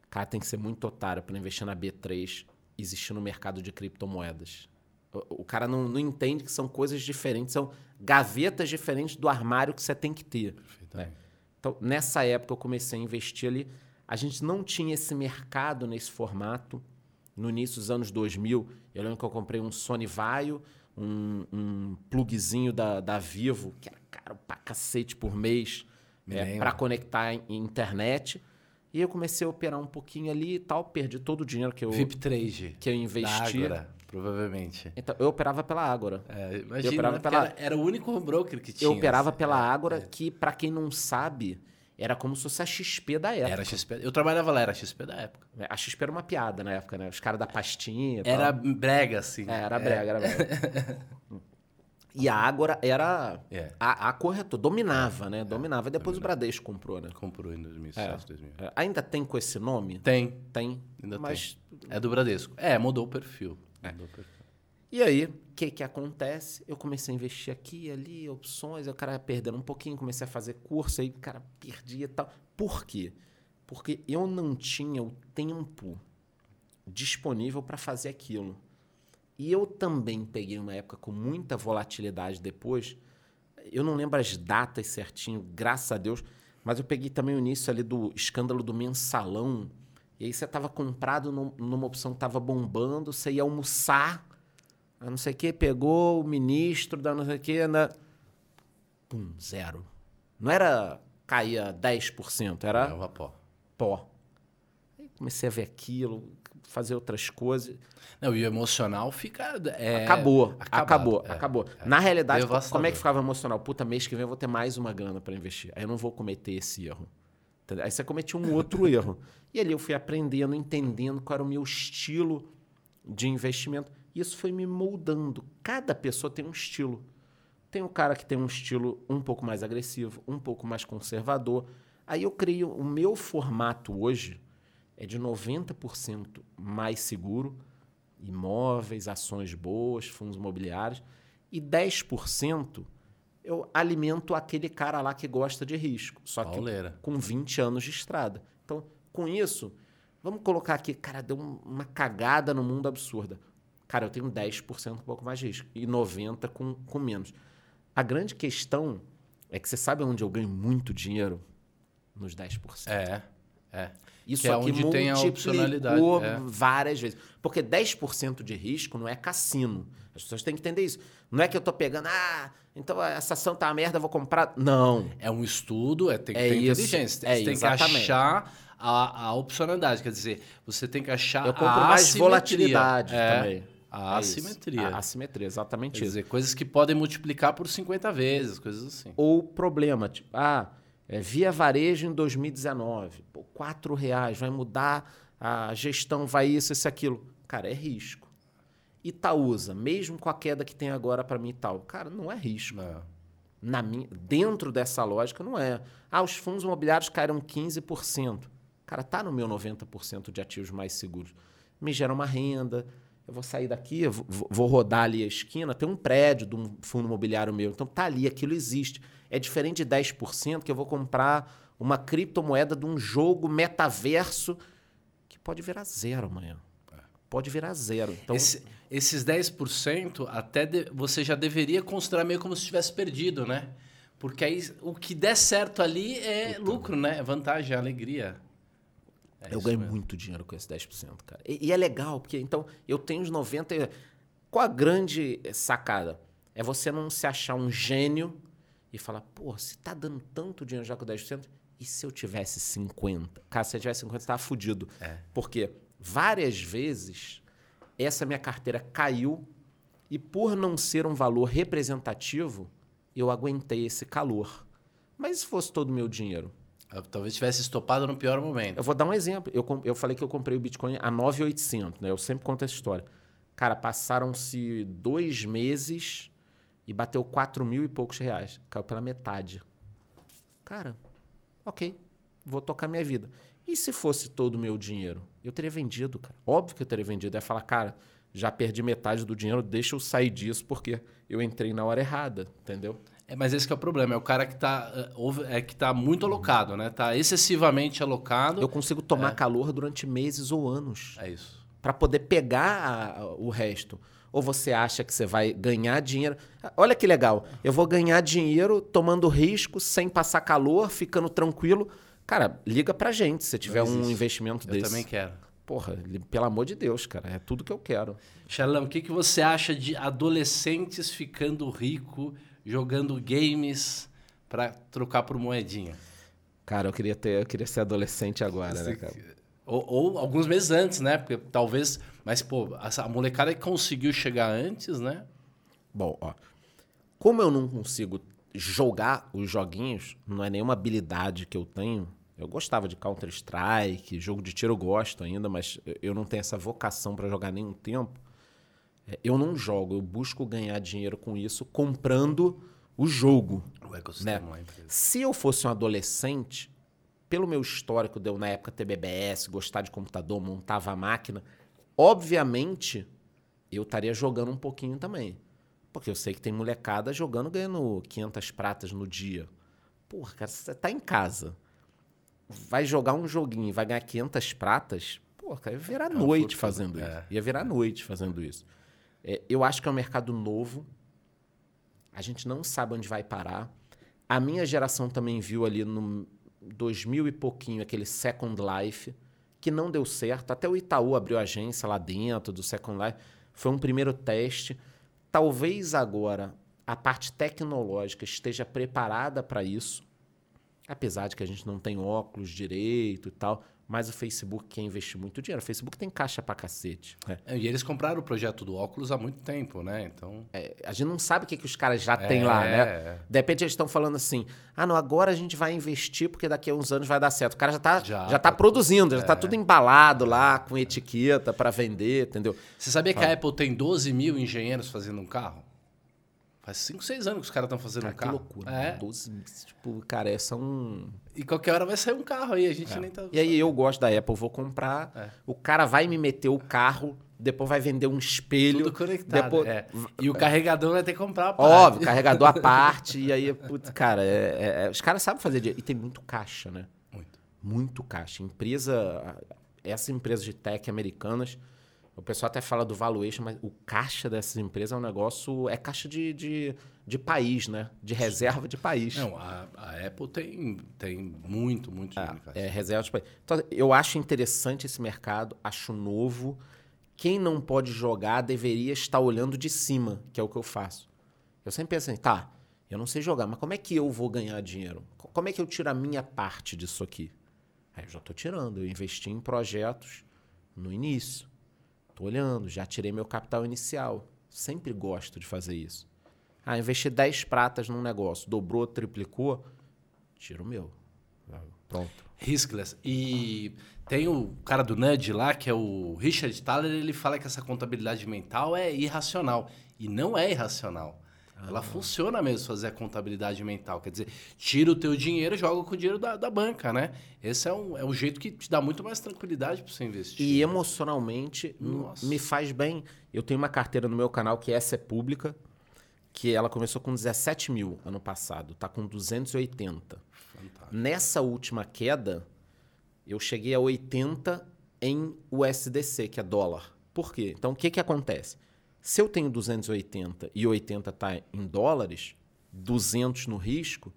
Cara, tem que ser muito otário para investir na B3 existir no mercado de criptomoedas. O, cara não, não entende que são coisas diferentes, são gavetas diferentes do armário que você tem que ter. né? Então, nessa época, eu comecei a investir ali. A gente não tinha esse mercado nesse formato. No início dos anos 2000, eu lembro que eu comprei um Sony Vaio, um, um plugzinho da, da Vivo, que era caro pra cacete por mês, é, para conectar em, internet. E eu comecei a operar um pouquinho ali e tal, perdi todo o dinheiro que eu, VIP Trade. que eu investi. Da Ágora. Provavelmente. Então, eu operava pela Ágora. É, Eu imagina, operava né? Porque pela- era, era o único broker que tinha. Eu operava assim. pela Ágora, que, pra quem não sabe, era como se fosse a XP da época. Era XP. Eu trabalhava lá, era XP da época. A XP era uma piada na época, né? Os caras da pastinha e tal. Era brega, assim. É, era brega, era brega. e a Ágora era É. a, a corretora, dominava, né? Dominava. E depois o Bradesco comprou, né? Comprou em 2007, 2000. É, Ainda tem com esse nome? Tem, Tem. ainda mas tem. É do Bradesco. É, mudou o perfil. Perfil. E aí, o que que acontece? Eu comecei a investir aqui, ali, opções, o cara ia perdendo um pouquinho, comecei a fazer curso, aí o cara perdia e tal. Por quê? Porque eu não tinha o tempo disponível para fazer aquilo. E eu também peguei uma época com muita volatilidade depois. Eu não lembro as datas certinho, graças a Deus, mas eu peguei também o início ali do escândalo do mensalão. E aí você estava comprado num- numa opção que estava bombando, você ia almoçar, a não sei o que, pegou o ministro da não sei o que, na... pum, zero. Não era caía 10%, era Leva pó. pó. Aí comecei a ver aquilo, fazer outras coisas. Não, e o emocional fica. é, acabou, acabado, acabou, é, acabou. é. Na realidade, Devastador. como é que ficava emocional? Puta, mês que vem eu vou ter mais uma grana para investir. Aí eu não vou cometer esse erro. Aí você cometia um outro <laughs> erro. E ali eu fui aprendendo, entendendo qual era o meu estilo de investimento. E isso foi me moldando. Cada pessoa tem um estilo. Tem o cara que tem um estilo um pouco mais agressivo, um pouco mais conservador. Aí eu creio, o meu formato hoje é de 90% mais seguro, imóveis, ações boas, fundos imobiliários, e 10% eu alimento aquele cara lá que gosta de risco, só que Pauleira. com 20 anos de estrada. Então, com isso, vamos colocar aqui, cara, deu um- uma cagada no mundo absurda. Cara, eu tenho 10% um pouco mais de risco e 90% com, com menos. A grande questão é que você sabe onde eu ganho muito dinheiro? Nos 10%. É, é. Isso que é aqui onde tem a opcionalidade. é. várias vezes. Porque 10% de risco não é cassino. As pessoas têm que entender isso. Não é que eu tô pegando, ah, então essa ação tá uma merda, vou comprar. Não. É um estudo, é, tem que É ter isso, inteligência. é você tem exatamente. que achar a, a opcionalidade. Quer dizer, você tem que achar Eu compro a mais assimetria. volatilidade É, também. A É assimetria. A assimetria, exatamente Quer isso. dizer, coisas que podem multiplicar por 50 vezes, coisas assim. Ou problema, tipo, ah, é, via varejo em 2019, pô, 4 reais, vai mudar, a gestão vai isso, isso, aquilo. Cara, é risco. Itaúsa, mesmo com a queda que tem agora para mim e tal, cara, não é risco. Não. Na minha, dentro dessa lógica, não é. Ah, os fundos imobiliários caíram 15%. Cara, tá no meu 90% de ativos mais seguros. Me gera uma renda. Eu vou sair daqui, vou rodar ali a esquina, tem um prédio de um fundo imobiliário meu. Então tá ali, aquilo existe. É diferente de 10% que eu vou comprar uma criptomoeda de um jogo metaverso que pode virar zero amanhã. Pode virar zero. Então, Esse- esses 10% até de- você já deveria considerar meio como se tivesse perdido, né? Porque aí o que der certo ali é lucro, né? É vantagem, é alegria. É eu ganho mesmo. muito dinheiro com esse 10%, cara. E, e é legal, porque então eu tenho os 90%. e- Qual a grande sacada? É você não se achar um gênio e falar, pô, se tá dando tanto dinheiro já com 10%, e se eu tivesse 50%? Cara, se eu tivesse 50%, você tava fudido. É. Porque várias vezes essa minha carteira caiu e por não ser um valor representativo, eu aguentei esse calor. Mas e se fosse todo o meu dinheiro? Ah, Talvez tivesse estopado no pior momento. Eu vou dar um exemplo. Eu, eu falei que eu comprei o Bitcoin a 9,800, né? Eu sempre conto essa história. Cara, passaram-se dois meses e bateu 4 mil e poucos reais. Caiu pela metade. Cara, ok. Vou tocar minha vida. E se fosse todo o meu dinheiro? Eu teria vendido, cara. Óbvio que eu teria vendido. Ia falar, cara, já perdi metade do dinheiro, deixa eu sair disso porque eu entrei na hora errada, entendeu? É, mas esse que é o problema, é o cara que tá, eh, é, que tá muito alocado, né? Tá excessivamente alocado. Eu consigo tomar calor durante meses ou anos. É isso. para poder pegar a- o resto. Ou você acha que você vai ganhar dinheiro? Olha que legal. Eu vou ganhar dinheiro tomando risco, sem passar calor, ficando tranquilo. Cara, liga pra gente se tiver um investimento Eu desse. também quero. Porra, pelo amor de Deus, cara, é tudo que eu quero. Xalão, o que, que você acha de adolescentes ficando rico, jogando games pra trocar por moedinha? Cara, eu queria ter, eu queria ser adolescente agora, né, cara? Ou, ou alguns meses antes, né? Porque talvez. Mas, pô, a, molecada que conseguiu chegar antes, né? Bom, ó. Como eu não consigo jogar os joguinhos, não é nenhuma habilidade que eu tenho. Eu gostava de Counter-Strike, jogo de tiro eu gosto ainda, mas eu não tenho essa vocação para jogar nenhum tempo. É, eu não jogo, eu busco ganhar dinheiro com isso comprando o jogo. O ecossistema Né? lá, empresa. Se eu fosse um adolescente, pelo meu histórico, deu na época TBBS, gostar de computador, montava a máquina, obviamente eu estaria jogando um pouquinho também. Porque eu sei que tem molecada jogando ganhando 500 pratas no dia. Porra, cara, você tá em casa, vai jogar um joguinho e vai ganhar 500 pratas, porra, cara, ia virar uma noite fazendo isso. é. Ia virar noite fazendo isso. É, eu acho que é um mercado novo. A gente não sabe onde vai parar. A minha geração também viu ali no 2000 e pouquinho aquele Second Life, que não deu certo. Até o Itaú abriu agência lá dentro do Second Life. Foi um primeiro teste. Talvez agora a parte tecnológica esteja preparada para isso. Apesar de que a gente não tem óculos direito e tal. Mas o Facebook quer investir muito dinheiro. O Facebook tem caixa pra cacete. né? É, E eles compraram o projeto do óculos há muito tempo, né? Então. É, a gente não sabe o que, que os caras já têm É, lá, né? é. De repente eles estão falando assim: ah, não, agora a gente vai investir porque daqui a uns anos vai dar certo. O cara já tá, Já, já, tá, tá produzindo, já tá tudo embalado lá, com etiqueta pra vender, entendeu? Você sabia que a Apple tem 12 mil engenheiros fazendo um carro? Faz 5, 6 anos que os caras estão fazendo Cara, um que carro. loucura. É. 12, tipo, cara, é, são. E qualquer hora vai sair um carro aí, a gente nem tá. E aí eu gosto da Apple, vou comprar. É. O cara vai me meter o carro, depois vai vender um espelho. Tudo conectado. Depois, é. E o carregador vai ter que comprar a parte. Óbvio, carregador à <laughs> parte. e aí, putz, cara, é- é- é- os caras sabem fazer dinheiro. E tem muito caixa, né? Muito. Muito caixa. Empresa, essas empresas de tech americanas, o pessoal até fala do valuation, mas o caixa dessas empresas é um negócio, é caixa de, de, de país, né? De reserva de país. Não, a, a Apple tem, tem muito, muito dinheiro. cara. É, reserva de país. Então, eu acho interessante esse mercado, acho novo. Quem não pode jogar deveria estar olhando de cima, que é o que eu faço. Eu sempre penso assim, tá, eu não sei jogar, mas como é que eu vou ganhar dinheiro? Co- Como é que eu tiro a minha parte disso aqui? Aí eu já estou tirando, eu investi em projetos no início. Estou olhando, já tirei meu capital inicial. Sempre gosto de fazer isso. Ah, investi 10 pratas num negócio, dobrou, triplicou, tiro o meu. Pronto. Riskless. E tem o cara do Nudge lá, que é o Richard Thaler, ele fala que essa contabilidade mental é irracional. E não é irracional. Ela funciona mesmo fazer a contabilidade mental. Quer dizer, tira o teu dinheiro e joga com o dinheiro da, da banca, né? Esse é um, é um jeito que te dá muito mais tranquilidade para você investir. E emocionalmente Nossa. me faz bem. Eu tenho uma carteira no meu canal que essa é pública, que ela começou com 17 mil ano passado, tá com 280. Fantástico. Nessa última queda, eu cheguei a 80 em USDC, que é dólar. Por quê? Então, o que, que acontece? Se eu tenho 280 e 80 está em dólares, 200 no risco,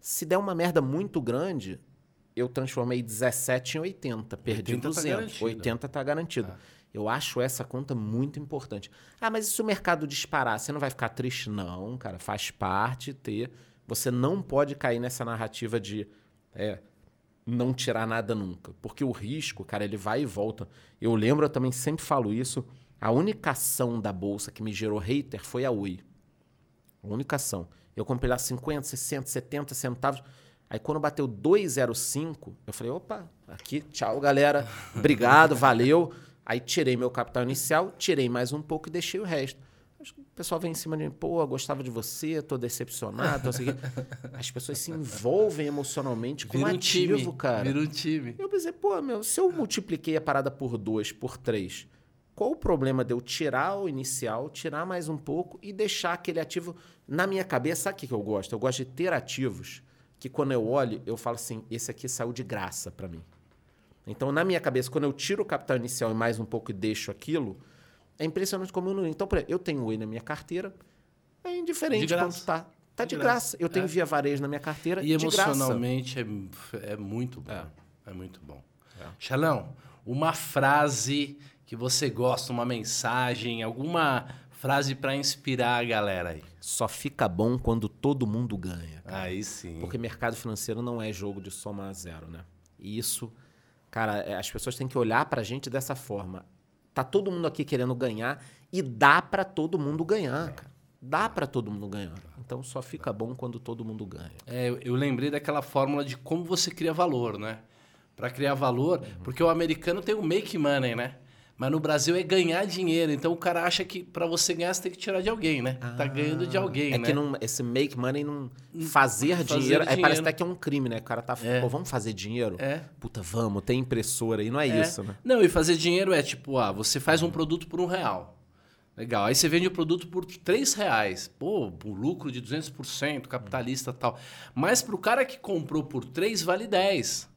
se der uma merda muito grande, eu transformei 17 em 80, perdi 80 tá 200. garantido. 80 está garantido. Eu acho essa conta muito importante. Ah, mas e se o mercado disparar, você não vai ficar triste? Não, cara, faz parte ter. Você não pode cair nessa narrativa de é, não tirar nada nunca. Porque o risco, cara, ele vai e volta. Eu lembro, eu também sempre falo isso. A única ação da bolsa que me gerou hater foi a Oi. A única ação. Eu comprei lá 50, 60, 70 centavos. Aí quando bateu 2,05, eu falei, opa, aqui, tchau, galera. Obrigado, valeu. Aí tirei meu capital inicial, tirei mais um pouco e deixei o resto. O pessoal vem em cima de mim, pô, gostava de você, tô decepcionado, tô assim. <laughs> As pessoas se envolvem emocionalmente com Vira um ativo, time, cara. Vira um time. Eu pensei, pô, meu, se eu multipliquei a parada por dois, por três, qual o problema de eu tirar o inicial, tirar mais um pouco e deixar aquele ativo na minha cabeça? Sabe o que eu gosto? Eu gosto de ter ativos que quando eu olho, eu falo assim, esse aqui saiu de graça para mim. Então, na minha cabeça, quando eu tiro o capital inicial e mais um pouco e deixo aquilo, é impressionante como eu não. Então, por exemplo, eu tenho Oi na minha carteira, é indiferente De quanto tá. Tá De de, graça. graça. Eu tenho É. via varejo na minha carteira E emocionalmente é, é muito bom. É. É, muito bom. É. Xalão, uma frase que você gosta, uma mensagem, alguma frase para inspirar a galera aí. Só fica bom quando todo mundo ganha. Aí sim. Porque mercado financeiro não é jogo de soma a zero, né? E isso, Cara, é, as pessoas têm que olhar pra gente dessa forma. Tá todo mundo aqui querendo ganhar e dá pra todo mundo ganhar, cara. Dá pra todo mundo ganhar. Então só fica bom quando todo mundo ganha. É, eu- eu lembrei daquela fórmula de como você cria valor, né? Para criar valor, porque o americano tem o make money, né? Mas no Brasil é ganhar dinheiro. Então o cara acha que para você ganhar você tem que tirar de alguém, né? tá ganhando de alguém, é né? que não, esse make money não. Fazer, Fazer dinheiro. Aí parece dinheiro. até que é um crime, né? O cara tá. É. Pô, vamos fazer dinheiro? É. Puta, vamos, tem impressora aí. Não é, É. isso, né? Não, e fazer dinheiro é tipo, ah, você faz um produto por um real. Legal. Aí você vende o produto por três reais. Pô, um lucro de 200%, capitalista e tal. Mas pro cara que comprou por três, vale 10.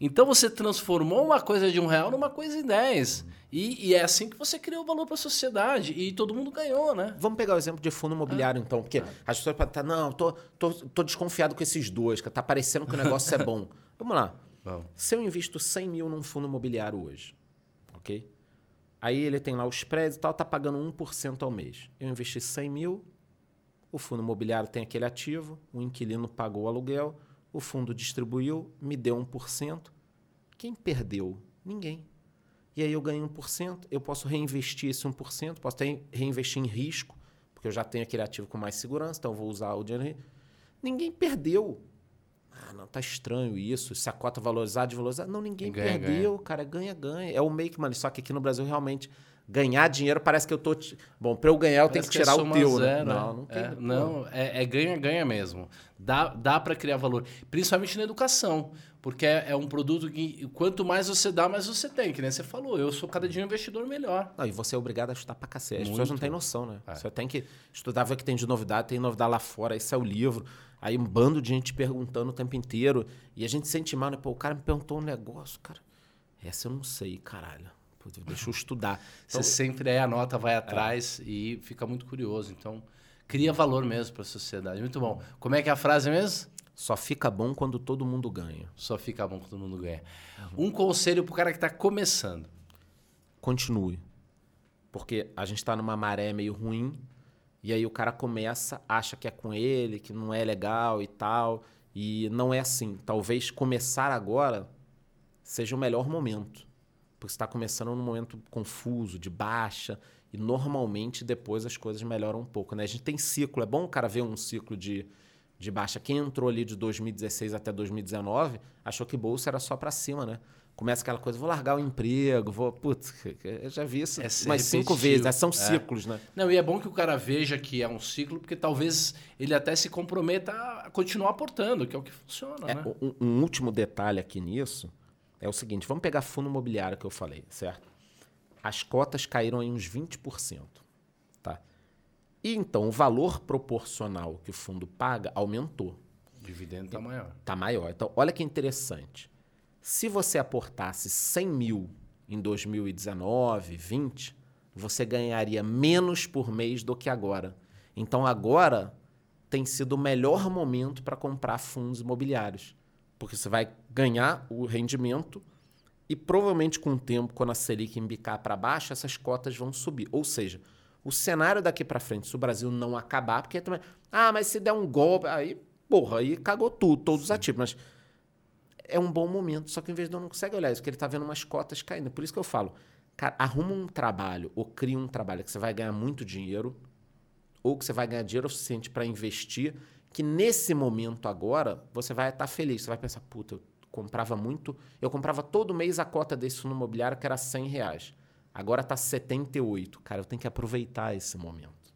Então você transformou uma coisa de um real numa coisa em 10. E, e é assim que você criou valor para a sociedade. E todo mundo ganhou, né? Vamos pegar o exemplo de fundo imobiliário, então, porque Ah. as pessoas podem estar, não, tô, tô, tô desconfiado com esses dois, que tá parecendo que o negócio é bom. <laughs> Vamos lá. Vamos. Se eu invisto 100 mil num fundo imobiliário hoje, ok? Aí ele tem lá os prédios e tal, tá pagando 1% ao mês. Eu investi 100 mil, o fundo imobiliário tem aquele ativo, o inquilino pagou o aluguel, o fundo distribuiu, me deu 1%. Quem perdeu? Ninguém. E aí eu ganho 1%, eu posso reinvestir esse 1%, posso até reinvestir em risco, porque eu já tenho aquele ativo com mais segurança, então eu vou usar o dinheiro. Ninguém perdeu. Ah, não, tá estranho isso. Se a cota valorizar, desvalorizar. Não, ninguém Ganha, perdeu, cara. Ganha, ganha. É o make money. Só que aqui no Brasil, realmente, ganhar dinheiro parece que eu tô. te- Bom, pra eu ganhar, eu tenho Parece que tirar o teu, zero, né? Não, não tem. É, não, é é ganha-ganha mesmo. Dá, dá para criar valor. Principalmente na educação. Porque é, é um produto que quanto mais você dá, mais você tem. Que nem você falou. Eu sou cada dia um investidor melhor. Não, e você é obrigado a estudar pra cacete. As pessoas não têm noção, né? É. Você tem que estudar, ver o que tem de novidade, tem novidade lá fora, esse é o livro. Aí um bando de gente perguntando o tempo inteiro. E a gente sente mal, né? Pô, o cara me perguntou um negócio, cara. Essa eu não sei, caralho. Pô, deixa eu estudar. <laughs> Você Então, sempre aí anota, vai atrás e fica muito curioso. Então, cria valor mesmo para a sociedade. Muito bom. Como é que é a frase mesmo? só fica bom quando todo mundo ganha. Só fica bom que todo mundo ganha. Um conselho pro cara que tá começando. Continue. Porque a gente tá numa maré meio ruim. E aí o cara começa, acha que é com ele, que não é legal e tal. E não é assim. Talvez começar agora seja o melhor momento. Porque está começando num momento confuso, de baixa. E normalmente depois as coisas melhoram um pouco. Né? A gente tem ciclo. É bom o cara ver um ciclo de, de baixa. Quem entrou ali de 2016 até 2019 achou que bolsa era só para cima, né? Começa aquela coisa, vou largar o emprego, vou. Putz, eu já vi isso É umas cinco vezes. né? São É. ciclos, né? Não, e é bom que o cara veja que é um ciclo, porque talvez ele até se comprometa a continuar aportando, que é o que funciona, É, né? um, um último detalhe aqui nisso é o seguinte: vamos pegar fundo imobiliário que eu falei, certo? As cotas caíram em uns 20%. Tá? E então o valor proporcional que o fundo paga aumentou. O dividendo tá maior. Tá maior. Então, olha que interessante. Se você aportasse 100 mil em 2019, 20, você ganharia menos por mês do que agora. Então, agora tem sido o melhor momento para comprar fundos imobiliários. Porque você vai ganhar o rendimento e provavelmente com o tempo, quando a Selic embicar para baixo, essas cotas vão subir. Ou seja, o cenário daqui para frente, se o Brasil não acabar, porque também, ah, mas se der um golpe, aí, porra, aí cagou tudo, todos os ativos. Mas é um bom momento, só que o investidor não consegue olhar isso, porque ele está vendo umas cotas caindo. Por isso que eu falo, cara, arruma um trabalho ou cria um trabalho que você vai ganhar muito dinheiro, ou que você vai ganhar dinheiro suficiente para investir, que nesse momento agora você vai estar feliz. Você vai pensar, puta, eu comprava muito, eu comprava todo mês a cota desse fundo imobiliário que era 100 reais. Agora está 78. Cara, eu tenho que aproveitar esse momento.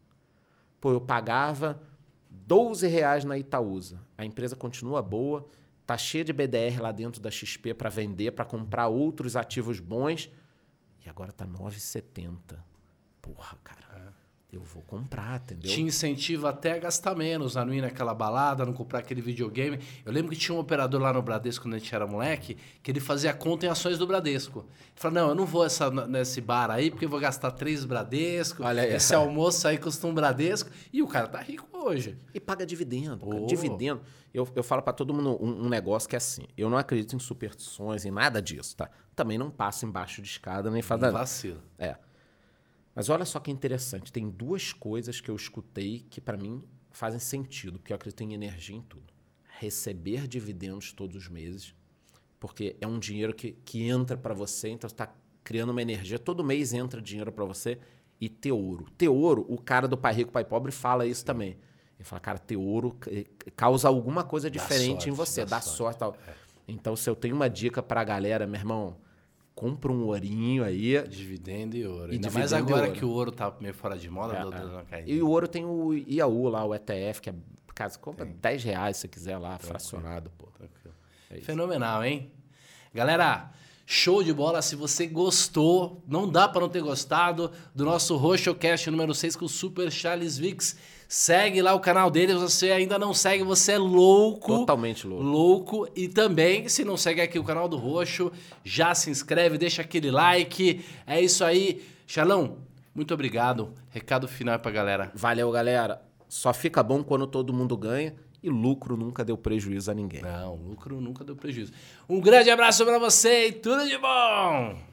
Pô, eu pagava 12 reais na Itaúsa. A empresa continua boa, tá cheia de BDR lá dentro da XP para vender, para comprar outros ativos bons. E agora tá 9,70. Porra, cara. Eu vou comprar, entendeu? Te incentiva até a gastar menos, a não ir naquela balada, não comprar aquele videogame. Eu lembro que tinha um operador lá no Bradesco, quando a gente era moleque, que ele fazia conta em ações do Bradesco. Ele falou, não, eu não vou essa, nesse bar aí, porque eu vou gastar três Bradesco, Olha aí. esse almoço aí custa um Bradesco. E o cara tá rico hoje. E paga dividendo. cara. Oh. Dividendo. Eu, eu falo para todo mundo um, um negócio que é assim. Eu não acredito em superstições, em nada disso, tá? Também não passo embaixo de escada nem faz Não nada. vacila. É. Mas olha só que interessante. Tem duas coisas que eu escutei que para mim fazem sentido, porque eu acredito em energia em tudo. Receber dividendos todos os meses porque é um dinheiro que, que entra para você, então você está criando uma energia. Todo mês entra dinheiro para você. E ter ouro. Ter ouro, o cara do Pai Rico, Pai Pobre fala isso também. Ele fala, cara, ter ouro causa alguma coisa diferente sorte, em você, dá dá, sorte, sorte tal. Então, se eu tenho uma dica pra galera, meu irmão, compra um ourinho aí. Dividendo e ouro. E Ainda mais agora ouro. que o ouro tá meio fora de moda, É, é. deu uma caída. E o ouro tem o IAU lá, o ETF, que é. Você compra 10 reais se você quiser lá, fracionado, pô. Tranquilo. É. Fenomenal, hein? Galera, show de bola. Se você gostou, não dá pra não ter gostado do nosso RoxoCast número 6 com o Super Charles Vix. Segue lá o canal dele. Se você ainda não segue, você é louco. Totalmente louco. Louco. E também, se não segue aqui o canal do Roxo, já se inscreve, deixa aquele like. É isso aí. Charlão, muito obrigado. Recado final pra galera. Valeu, galera. Só fica bom quando todo mundo ganha e lucro nunca deu prejuízo a ninguém. Não, lucro nunca deu prejuízo. Um grande abraço pra você e tudo de bom!